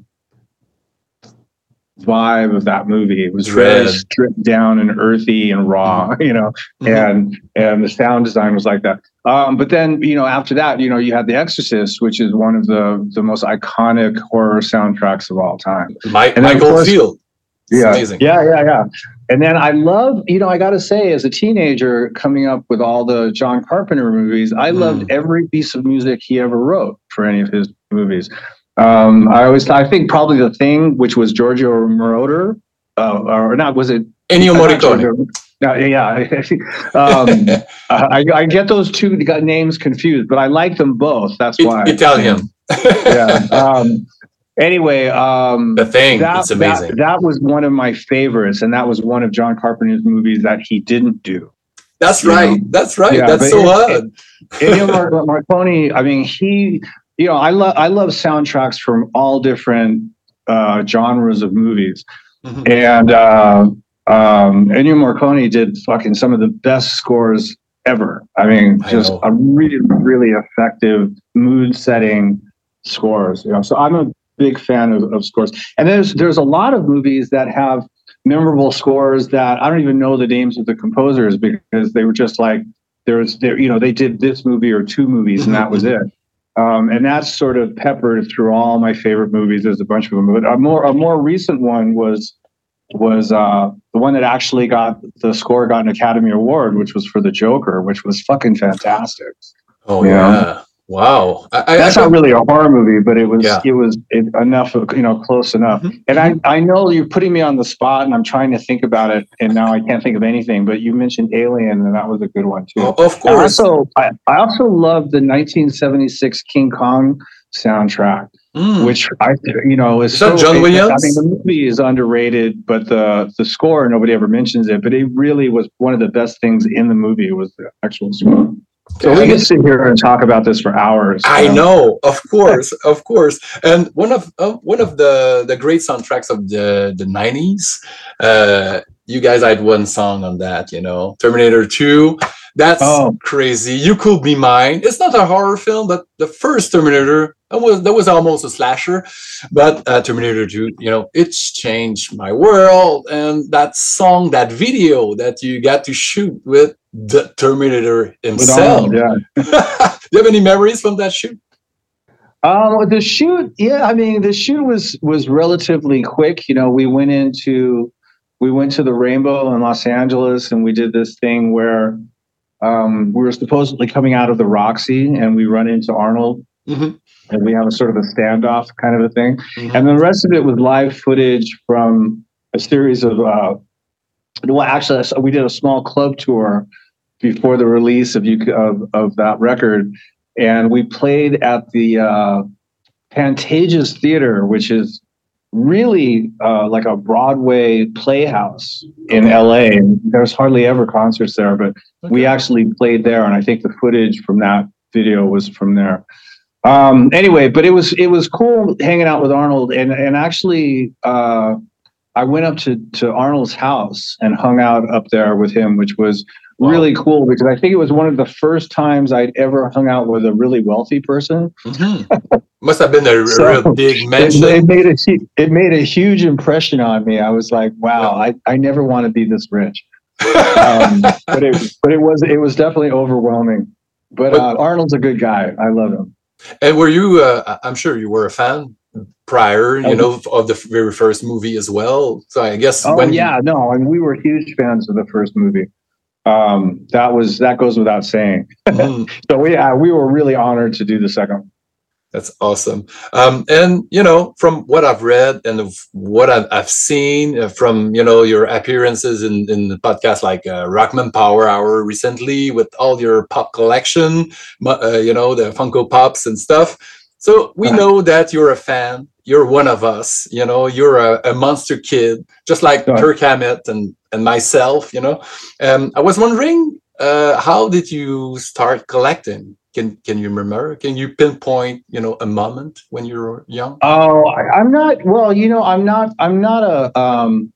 vibe of that movie. It was very Dread. stripped down and earthy and raw, you know, Mhm. and and the sound design was like that. Um, but then you know after that, you know, you had The Exorcist, which is one of the the most iconic horror soundtracks of all time. Mi- And Michael course- Field. Yeah, amazing. yeah, yeah, yeah. And then I love, you know, I got to say, as a teenager coming up with all the John Carpenter movies, I Mm. loved every piece of music he ever wrote for any of his movies. Um, I always, I think probably the thing, which was Giorgio Moroder, uh, or not, was it? Ennio not Morricone. No, yeah, um, I, I get those two names confused, but I like them both. That's It- why. Italian. yeah. Um, anyway, um, The thing. that, it's amazing. That, that was one of my favorites, and that was one of John Carpenter's movies that he didn't do. That's you know. right. That's right. Yeah, That's so it- odd. Ennio Mar- Marconi, I mean, he, you know, I love I love soundtracks from all different uh, genres of movies, Mhm. and uh, um, Ennio Morricone did fucking some of the best scores ever. I mean, just a really, really effective mood setting scores. You know, so I'm a big fan of, of scores. And there's there's a lot of movies that have memorable scores that I don't even know the names of the composers because they were just like there was there you know they did this movie or two movies and that was it. Um, and that's sort of peppered through all my favorite movies. There's a bunch of them, but a more a more recent one was was uh, the one that actually got the score got an Academy Award, which was for the Joker, which was fucking fantastic. Oh Yeah. yeah. Wow. I, I, That's I not really a horror movie, but it was Yeah. it was it, enough, of, you know, close enough. Mhm. And I I know you're putting me on the spot, and I'm trying to think about it, and now I can't think of anything. But you mentioned Alien, and that was a good one too. Oh, of I course. also I, I also love the 1976 King Kong soundtrack, Mm. which I you know is Is so John I Williams? mean, the movie is underrated, but the the score nobody ever mentions it. But it really was one of the best things in the movie was the actual score. So we can sit here and talk about this for hours. I know, of course, of course. And one of uh, one of the the great soundtracks of the the nineties. Uh, you guys had one song on that, you know, Terminator Two. That's Oh. crazy. You could be mine. It's not a horror film, but the first Terminator that was that was almost a slasher, but uh, Terminator Two, you know, it's changed my world. And that song, that video that you got to shoot with the Terminator himself. Arnold, yeah. Do you have any memories from that shoot? Um, the shoot, yeah, I mean, the shoot was was relatively quick. You know, we went into we went to the Rainbow in Los Angeles, and we did this thing where um, we were supposedly coming out of the Roxy, and we run into Arnold, Mhm. and we have a sort of a standoff kind of a thing. Mhm. And the rest of it was live footage from a series of. Uh, well, actually, we did a small club tour before the release of you of, of that record, and we played at the uh, Pantages Theater, which is really uh, like a Broadway playhouse in LA. And there's hardly ever concerts there, but we actually played there, and I think the footage from that video was from there. Um, anyway, but it was it was cool hanging out with Arnold, and and actually, uh, I went up to to Arnold's house and hung out up there with him, which was Wow. really cool because I think it was one of the first times I'd ever hung out with a really wealthy person. Mhm. Must have been a So, real big It, mansion. it made a it made a huge impression on me. I was like, wow, I, I never want to be this rich. Um, but it but it was it was definitely overwhelming. But uh, Arnold's a good guy. I love him. and were you? Uh, I- I'm sure you were a fan prior, you Oh. know, of the very first movie as well. So I guess Oh when yeah, no, and we were huge fans of the first movie. Um, that was that goes without saying. Mhm. So we uh, we were really honored to do the second. That's awesome. Um, and you know, from what I've read and what I've, I've seen uh, from you know your appearances in in the podcast like uh, Rockman Power Hour recently with all your pop collection, uh, you know the Funko Pops and stuff. So we Uh-huh. know that you're a fan. You're one of us. You know, you're a, a monster kid, just like Right. Kirk Hammett and and myself. You know, um, I was wondering, uh, how did you start collecting? Can can you remember? Can you pinpoint, you know, a moment when you were young? Oh, I, I'm not. Well, you know, I'm not. I'm not a. Um,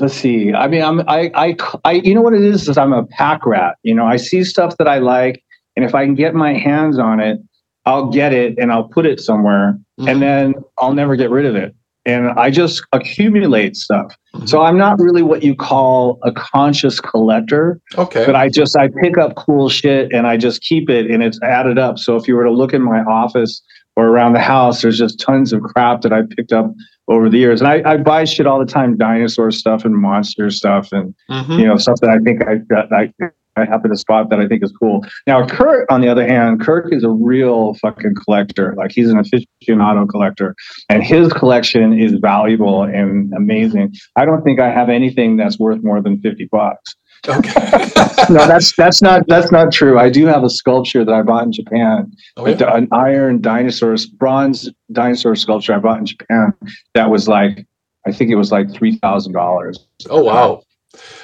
let's see. I mean, I'm. I. I. I you know what it is? Is I'm a pack rat. You know, I see stuff that I like, and if I can get my hands on it, I'll get it and I'll put it somewhere, Mhm. and then I'll never get rid of it. And I just accumulate stuff. Mhm. So I'm not really what you call a conscious collector. okay. but I just I pick up cool shit and I just keep it and it's added up. So if you were to look in my office or around the house, there's just tons of crap that I picked up over the years. And I, I buy shit all the time, dinosaur stuff and monster stuff and Mhm. you know stuff that I think I that I I happen to spot that I think is cool. Now Kurt, on the other hand, Kirk is a real fucking collector. Like he's an aficionado collector, and his collection is valuable and amazing. I don't think I have anything that's worth more than fifty bucks Okay. no, that's that's not that's not true. I do have a sculpture that I bought in Japan, Oh, yeah. an iron dinosaur, bronze dinosaur sculpture I bought in Japan. That was like, I think it was like three thousand dollars. oh wow.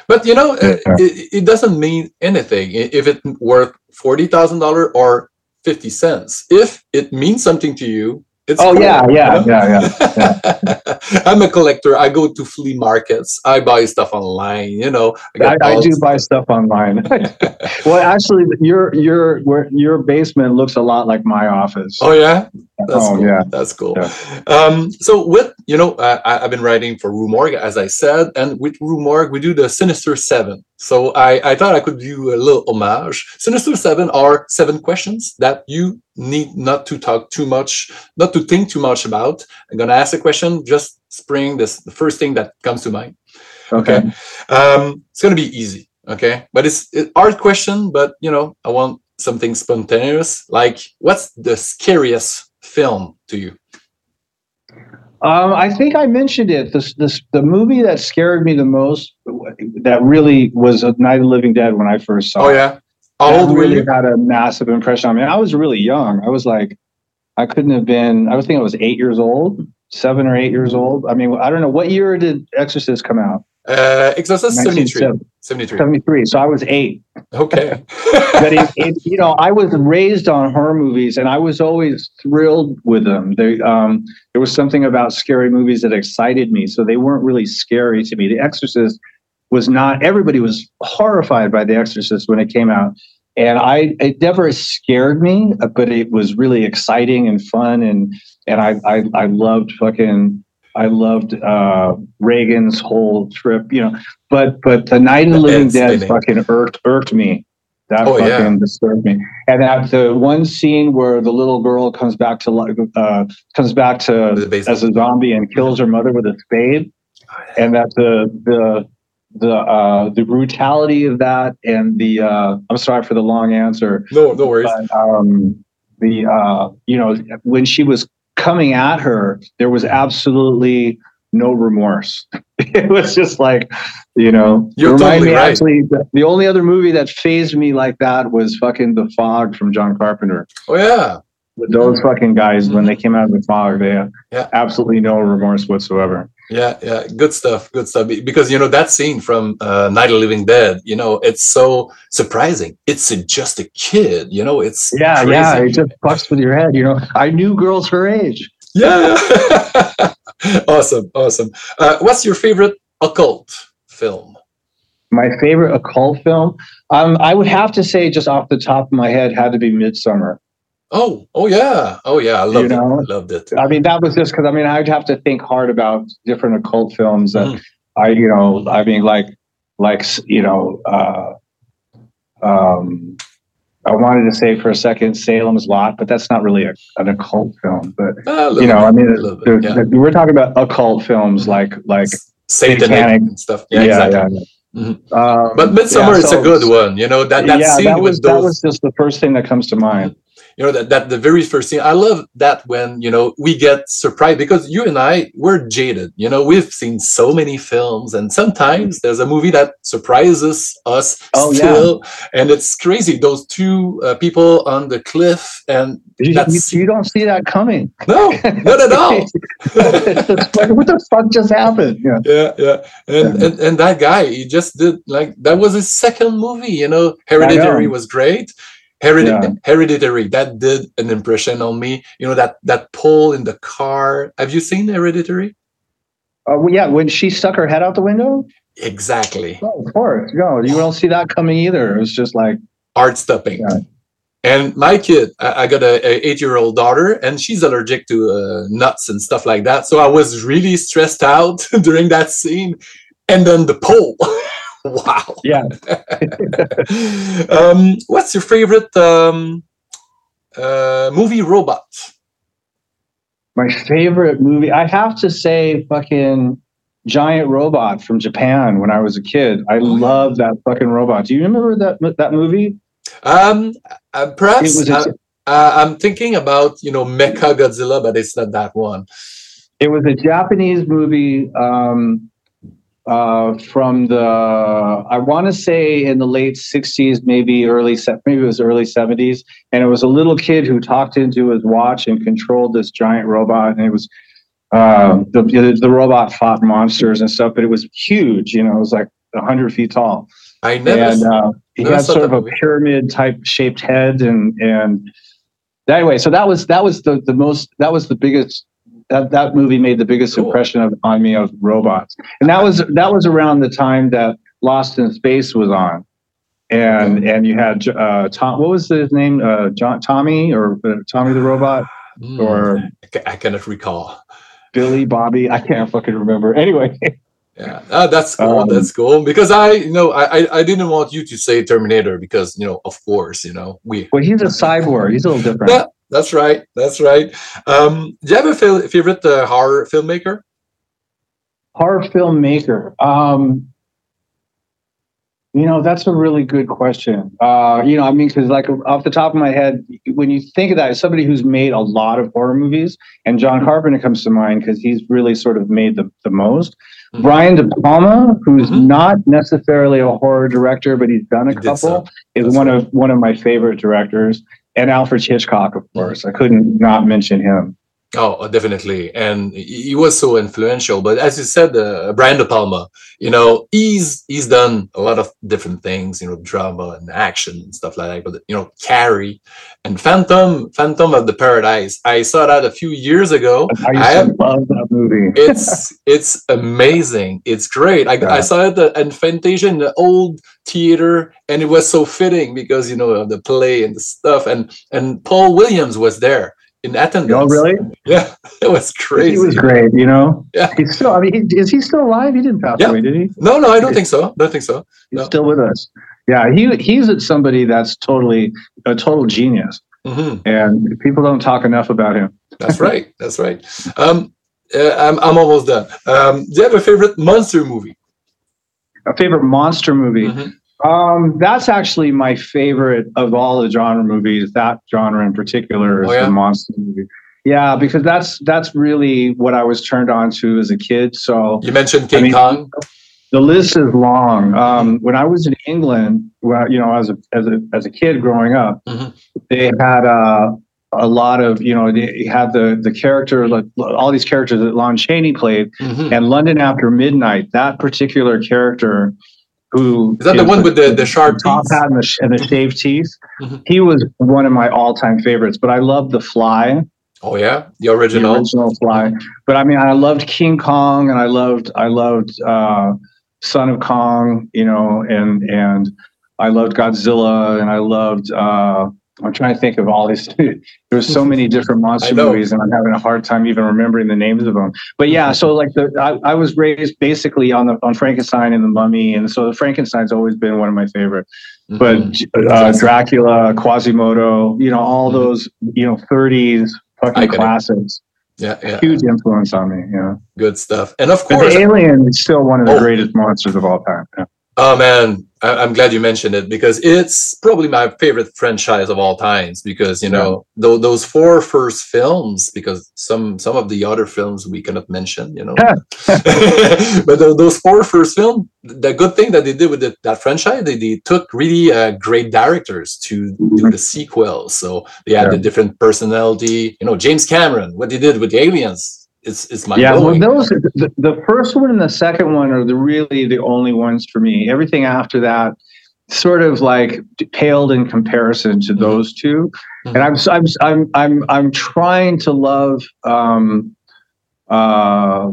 But you know, uh, Yeah. it, it doesn't mean anything if it's worth forty thousand dollar or fifty cents. If it means something to you, it's Oh cool, yeah, you yeah, know? yeah, yeah. I'm a collector. I go to flea markets. I buy stuff online. You know, I, got I do buy stuff online. well, actually, your your your basement looks a lot like my office. Oh yeah, that's Oh, cool. yeah. That's cool. Yeah. Um, so with you know, I, I've been writing for Rue Morgue, as I said, and with Rue Morgue, we do the Sinister Seven. So I, I thought I could do a little homage. Sinister Seven are seven questions that you need not to talk too much, not to think too much about. I'm gonna ask a question, just spring this the first thing that comes to mind. okay. Um, it's gonna be easy, okay? But it's a hard question, but you know, I want something spontaneous. Like, what's the scariest film to you? Um, I think I mentioned it. This, this, the movie that scared me the most, that really was a Night of the Living Dead when I first saw Oh yeah. How old really you? Had a massive impression on me. I was really young. I was like, I couldn't have been. I was thinking I was eight years old, seven or eight years old. I mean, I don't know what year did Exorcist come out. Uh, Exorcist 73. 73. 73. So I was eight. Okay. But it, it, you know, I was raised on horror movies, and I was always thrilled with them. They, um, there was something about scary movies that excited me, so they weren't really scary to me. The Exorcist was not. Everybody was horrified by The Exorcist when it came out, and I it never scared me, but it was really exciting and fun, and and I I, I loved fucking. I loved uh, Regan's whole trip, you know, but but the Night of the Living Dead spinning. fucking irked irked me. That Oh, fucking yeah. disturbed me. And that the one scene where the little girl comes back to life, uh, comes back to as a zombie and kills her mother with a spade, and that the the the uh, the brutality of that and the uh, I'm sorry for the long answer, No, no worries. but um, the uh, you know when she was coming at her, there was absolutely no remorse. it was just like, you know, You're reminded totally me right. actually the, only other movie that phased me like that was fucking The Fog from John Carpenter. Oh yeah. With those fucking guys when they came out of the fog, they had Yeah. absolutely no remorse whatsoever. Yeah, yeah, good stuff, good stuff. Because you know that scene from uh, Night of the Living Dead, you know, it's so surprising. It's a, just a kid, you know. It's Yeah, yeah, crazy. it just fucks with your head. You know, I knew girls her age. yeah. awesome, awesome. Uh, what's your favorite occult film? My favorite occult film, um, I would have to say, just off the top of my head, had to be Midsommar. Oh, oh yeah, oh yeah, I loved know? it. Loved it. I mean, that was just because I mean, I'd have to think hard about different occult films that Mhm. I, you know, I mean, like, like you know, uh, um, I wanted to say for a second Salem's Lot, but that's not really a, an occult film. But you know, bit, I mean, a little bit, there's- yeah. we're talking about occult films like like satanic stuff. Yeah, exactly. yeah. Mhm. Um, But Midsommar yeah, is a good one. You know that that yeah, scene that was with that was just the first thing that comes to mind. You know that, that the very first thing i love that when you know we get surprised because you and i we're jaded you know we've seen so many films and sometimes there's a movie that surprises us Oh, yeah. still and it's crazy those two uh, people on the cliff and You, you, you don't see that coming. no not at all like, what the fuck just happened? Yeah. yeah yeah and, and and that guy he just did like that was his second movie you know hereditary was great Hereditary, Yeah. hereditary that did an impression on me. You know that that pull in the car. Have you seen hereditary? Uh, well, yeah, when she stuck her head out the window, exactly. Oh, of course, no, you don't see that coming either. It was just like, art stopping. Yeah. and my kid i, I got a, a eight year old daughter and she's allergic to uh, nuts and stuff like that. So i was really stressed out during that scene. And then the pole wow yeah, um, what's your favorite um, uh, movie robot? my favorite movie. I have to say, fucking giant robot from Japan. When I was a kid, I Oh, yeah. loved that fucking robot. Do you remember that that movie? Um, uh, perhaps It was a- uh, uh, I'm thinking about you know Mecha Godzilla, but it's not that one. It was a Japanese movie um, uh, from the I want to say in the late '60s, maybe early maybe it was early '70s, and it was a little kid who talked into his watch and controlled this giant robot, and it was uh, the the robot fought monsters and stuff, but it was huge. You know, it was like hundred feet tall, I never. and uh, he never had sort of a pyramid type shaped head, and and anyway, so that was that was the the most that was the biggest that that movie made the biggest Cool. impression of, on me of robots, and that was that was around the time that Lost in Space was on, and and you had uh, Tom. What was his name? Uh, John Tommy or uh, Tommy the robot Hmm, or I ca- I cannot recall. Billy Bobby? I can't fucking remember. Anyway, Yeah, uh, that's cool. Um, that's cool because I, you know, I, I, didn't want you to say Terminator because you know, of course, you know, we. well, he's a cyborg. He's a little different. Yeah, that's right. That's right. Um, do you have a fil- favorite uh, horror filmmaker? horror filmmaker um you know that's a really good question uh you know i mean because like off the top of my head when you think of that as somebody who's made a lot of horror movies and john carpenter comes to mind because he's really sort of made the, the most Mhm. brian de palma who's Mhm. not necessarily a horror director but he's done a He couple some. is That's one right. of one of my favorite directors and alfred hitchcock of course. I couldn't not mention him Oh, definitely, and he was so influential. But as you said, uh, Brian De Palma, you know, he's he's done a lot of different things, you know, drama and action and stuff like that. But you know, Carrie and Phantom, Phantom of the Paradise. I saw that a few years ago. i have love that movie it's it's amazing. It's great. I, I saw it at in Fantasia in the old theater, and it was so fitting because you know of the play and the stuff. And and Paul Williams was there in attendance. oh really Yeah, it was crazy. He was great, you know. Yeah. He's still. I mean, he, is he still alive? He didn't pass Yeah. away, did he? No, no, I don't think so. I Don't think so. He's still with us. Yeah, he he's somebody that's totally a total genius, hmm and people don't talk enough about him. That's right. That's right. Um, uh, I'm I'm almost done. Um, do you have a favorite monster movie? A favorite monster movie. Mhm. Um, that's actually my favorite of all the genre movies. That genre in particular is Oh, yeah? the monster movie. Yeah, because that's that's really what I was turned on to as a kid. So You mentioned King mean- Kong. the list is long. Um, when I was in England, well, you know, as a as a as a kid growing up, Mhm. they had uh, a lot of you know they had the the character like all these characters that Lon Chaney played, Mhm. and London After Midnight. That particular character, who Is that the one with the- the sharp top hat and the, and the shaved teeth? Mhm. He was one of my all time favorites. But I love The Fly Oh yeah, the the original. original Fly. But I mean, I loved King Kong, and I loved I loved uh, Son of Kong, you know, and and I loved Godzilla, and I loved uh, I'm trying to think of all these. There's so many different monster movies, and I'm having a hard time even remembering the names of them. But Mm-hmm. yeah, so like the I, I was raised basically on the on Frankenstein and the Mummy, and so the Frankenstein's always been one of my favorite. But Mhm. uh, Dracula, Quasimodo, you know, all Mhm. those you know 30s fucking classics. yeah, yeah, Huge influence on me. Know, good stuff. And of but course, the Alien is still one of the Oh. greatest monsters of all time. Yeah. Oh man, I- I'm glad you mentioned it because it's probably my favorite franchise of all times. Because you know tho- those four first films, because some some of the other films we cannot mention, you know. but tho- those four first films, the good thing that they did with the, that franchise, they, they took really uh, great directors to do the sequel. So they had Yeah. the different personality. You know, James Cameron, what they did with the aliens, it's it's mind Yeah, well, those the, the first one and the second one are the really the only ones for me. Everything after that sort of like paled in comparison to those 2 Mhm. And I'm I'm I'm I'm I'm trying to love um uh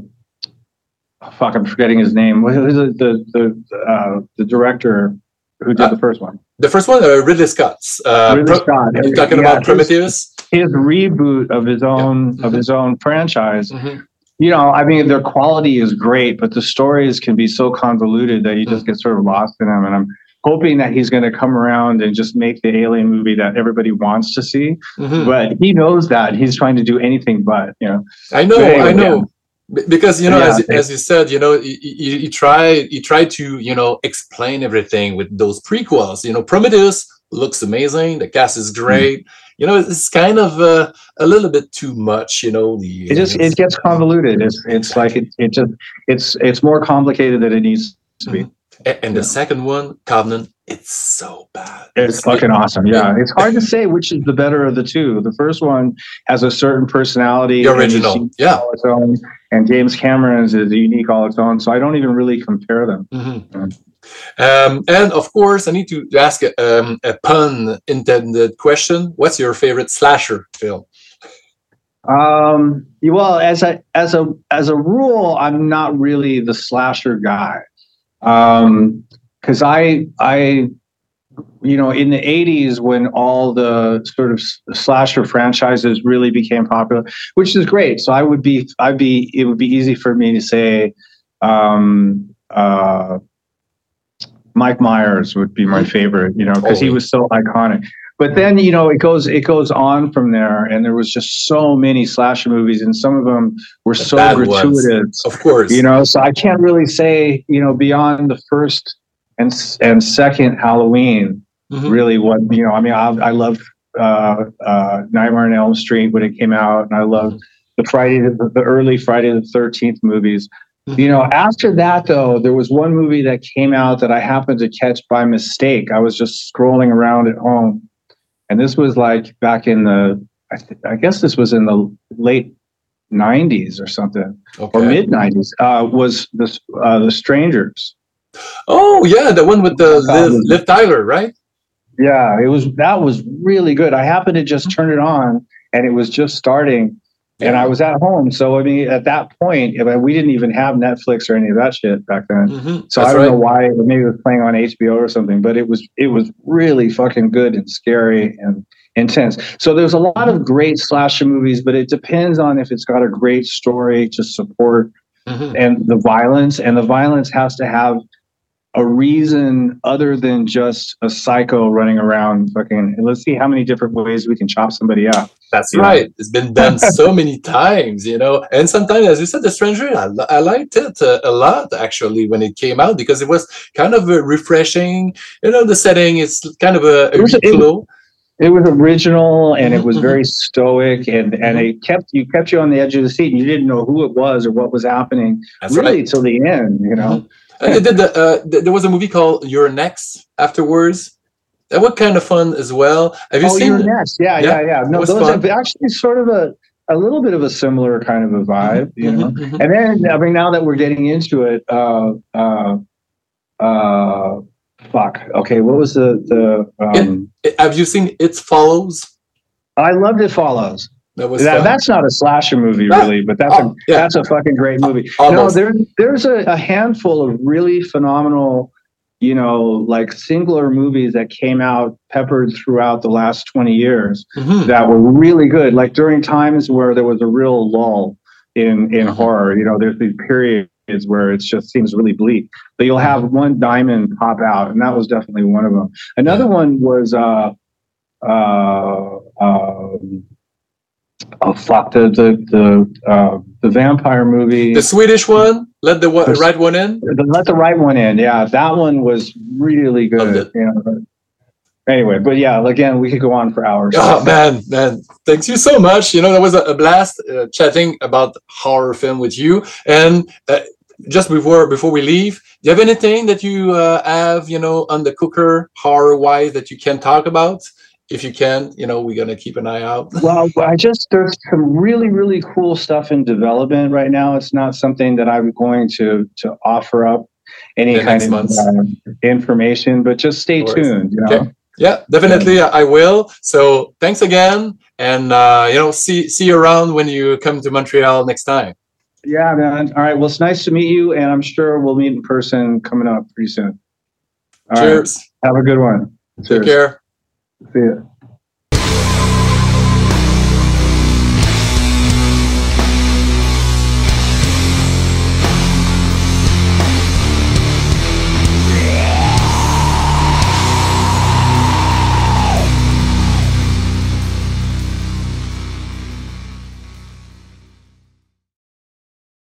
fuck I'm forgetting his name. What is it the the uh the director who did Uh, the first one? The first one, uh, Ridley Scott's. Uh, Ridley Pro- Scott. You're talking Yeah, about Prometheus. His reboot of his own of Mhm. his own franchise Mhm. you know, I mean, their quality is great, but the stories can be so convoluted that you just get sort of lost in them. And I'm hoping that he's going to come around and just make the alien movie that everybody wants to see. Mhm. But he knows that he's trying to do anything but, you know. I know, Very I know. B- Because you know, Yeah, as, as you said, you know, you, you, you try you try to you know explain everything with those prequels. You know, Prometheus looks amazing. The cast is Mm-hmm. great. You know, it's kind of uh, a little bit too much. You know, the It just it gets convoluted. It's it's like it, it just it's it's more complicated than it needs to be. A- and the second one, Covenant, it's so bad. It's fucking awesome. Yeah, it's hard to say which is the better of the two. The first one has a certain personality. The original, yeah. all its own, and James Cameron's is unique all its own. So I don't even really compare them. Mhm. Mm. Um, and of course, I need to ask a, um, a pun intended question. What's your favorite slasher film? Um, well, as a as a as a rule, I'm not really the slasher guy. Um, because I I you know in the 80s when all the sort of slasher franchises really became popular, which is great. So I would be I'd be it would be easy for me to say um uh Mike Myers would be my favorite, you know, because he was so iconic. But then, you know, it goes it goes on from there, and there was just so many slasher movies, and some of them were The so bad ones. gratuitous, Of course, you know. So I can't really say, you know, beyond the first and and second Halloween, Mhm. really what you know. I mean, I, I loved uh, uh, Nightmare on Elm Street when it came out, and I loved the Friday, the, the early Friday the Thirteenth movies. You know, after that though, there was one movie that came out that I happened to catch by mistake. I was just scrolling around at home, and this was like back in the, I, th- I guess this was in the late '90s or something, or mid '90s. Uh, was this uh, the Strangers? Oh yeah, the one with the Liv, Liv Tyler, right? Yeah, it was that was really good. I happened to just turn it on, and it was just starting. And I was at home, so I mean, at that point, I mean, we didn't even have Netflix or any of that shit back then. Mhm. So That's I don't right. know why. Maybe it was playing on HBO or something, but it was it was really fucking good and scary and intense. So there's a lot of great slasher movies, but it depends on if it's got a great story to support Mhm. and the violence. And the violence has to have a reason other than just a psycho running around fucking. Let's see how many different ways we can chop somebody up. That's right. It's been done so many times, you know. And sometimes, as you said, The Stranger, I, I liked it uh, a lot actually when it came out because it was kind of refreshing. You know, the setting is kind of a, a It was- it was- original and it was Mhm, very stoic and and it kept you kept you on the edge of the seat. and You didn't know who it was or what was happening That's really right. till the end. You know. And they did the, uh, th- there was a movie called You're Next afterwards. That was kind of fun as well. Have you oh, seen you're next. Yeah, Yeah, yeah, yeah. No, those fun. have actually sort of a a little bit of a similar kind of a vibe. You know. Mhm, mhm. And then I mean, now that we're getting into it, uh, uh, uh, fuck. Okay, what was the the? Um, Have you seen It Follows? I loved It Follows. That was That, that's not a slasher movie, really, but that's oh, a yeah. that's a fucking great movie. Almost. No, there there's a, a handful of really phenomenal you know, like singular movies that came out peppered throughout the last 20 years Mhm. that were really good. Like during times where there was a real lull in in Mhm. horror, you know, there's these periods where it just seems really bleak. But you'll have one diamond pop out, and that was definitely one of them. Another one was uh uh um, oh fuck the the the uh, the vampire movie. The Swedish one, let the one, Yes. right one in. The- Let the right one in. Yeah, that one was really good. You know. Anyway, but yeah, again, we could go on for hours. Oh man, man, thanks you so much. You know, that was a, a blast uh, chatting about horror film with you. And uh, just before before we leave, do you have anything that you uh, have, you know, on the cooker horror wise that you can talk about? If you can, you know, we're gonna keep an eye out. Well, I just there's some really really cool stuff in development right now. It's not something that I'm going to to offer up any The kind of uh, information, but just stay No tuned. You know? Okay. Yeah, definitely, I will. So thanks again, and uh, you know, see see you around when you come to Montreal next time. Yeah, man. All right. Well, it's nice to meet you, and I'm sure we'll meet in person coming up pretty soon. All right. Cheers. Have a good one. Take care. See you.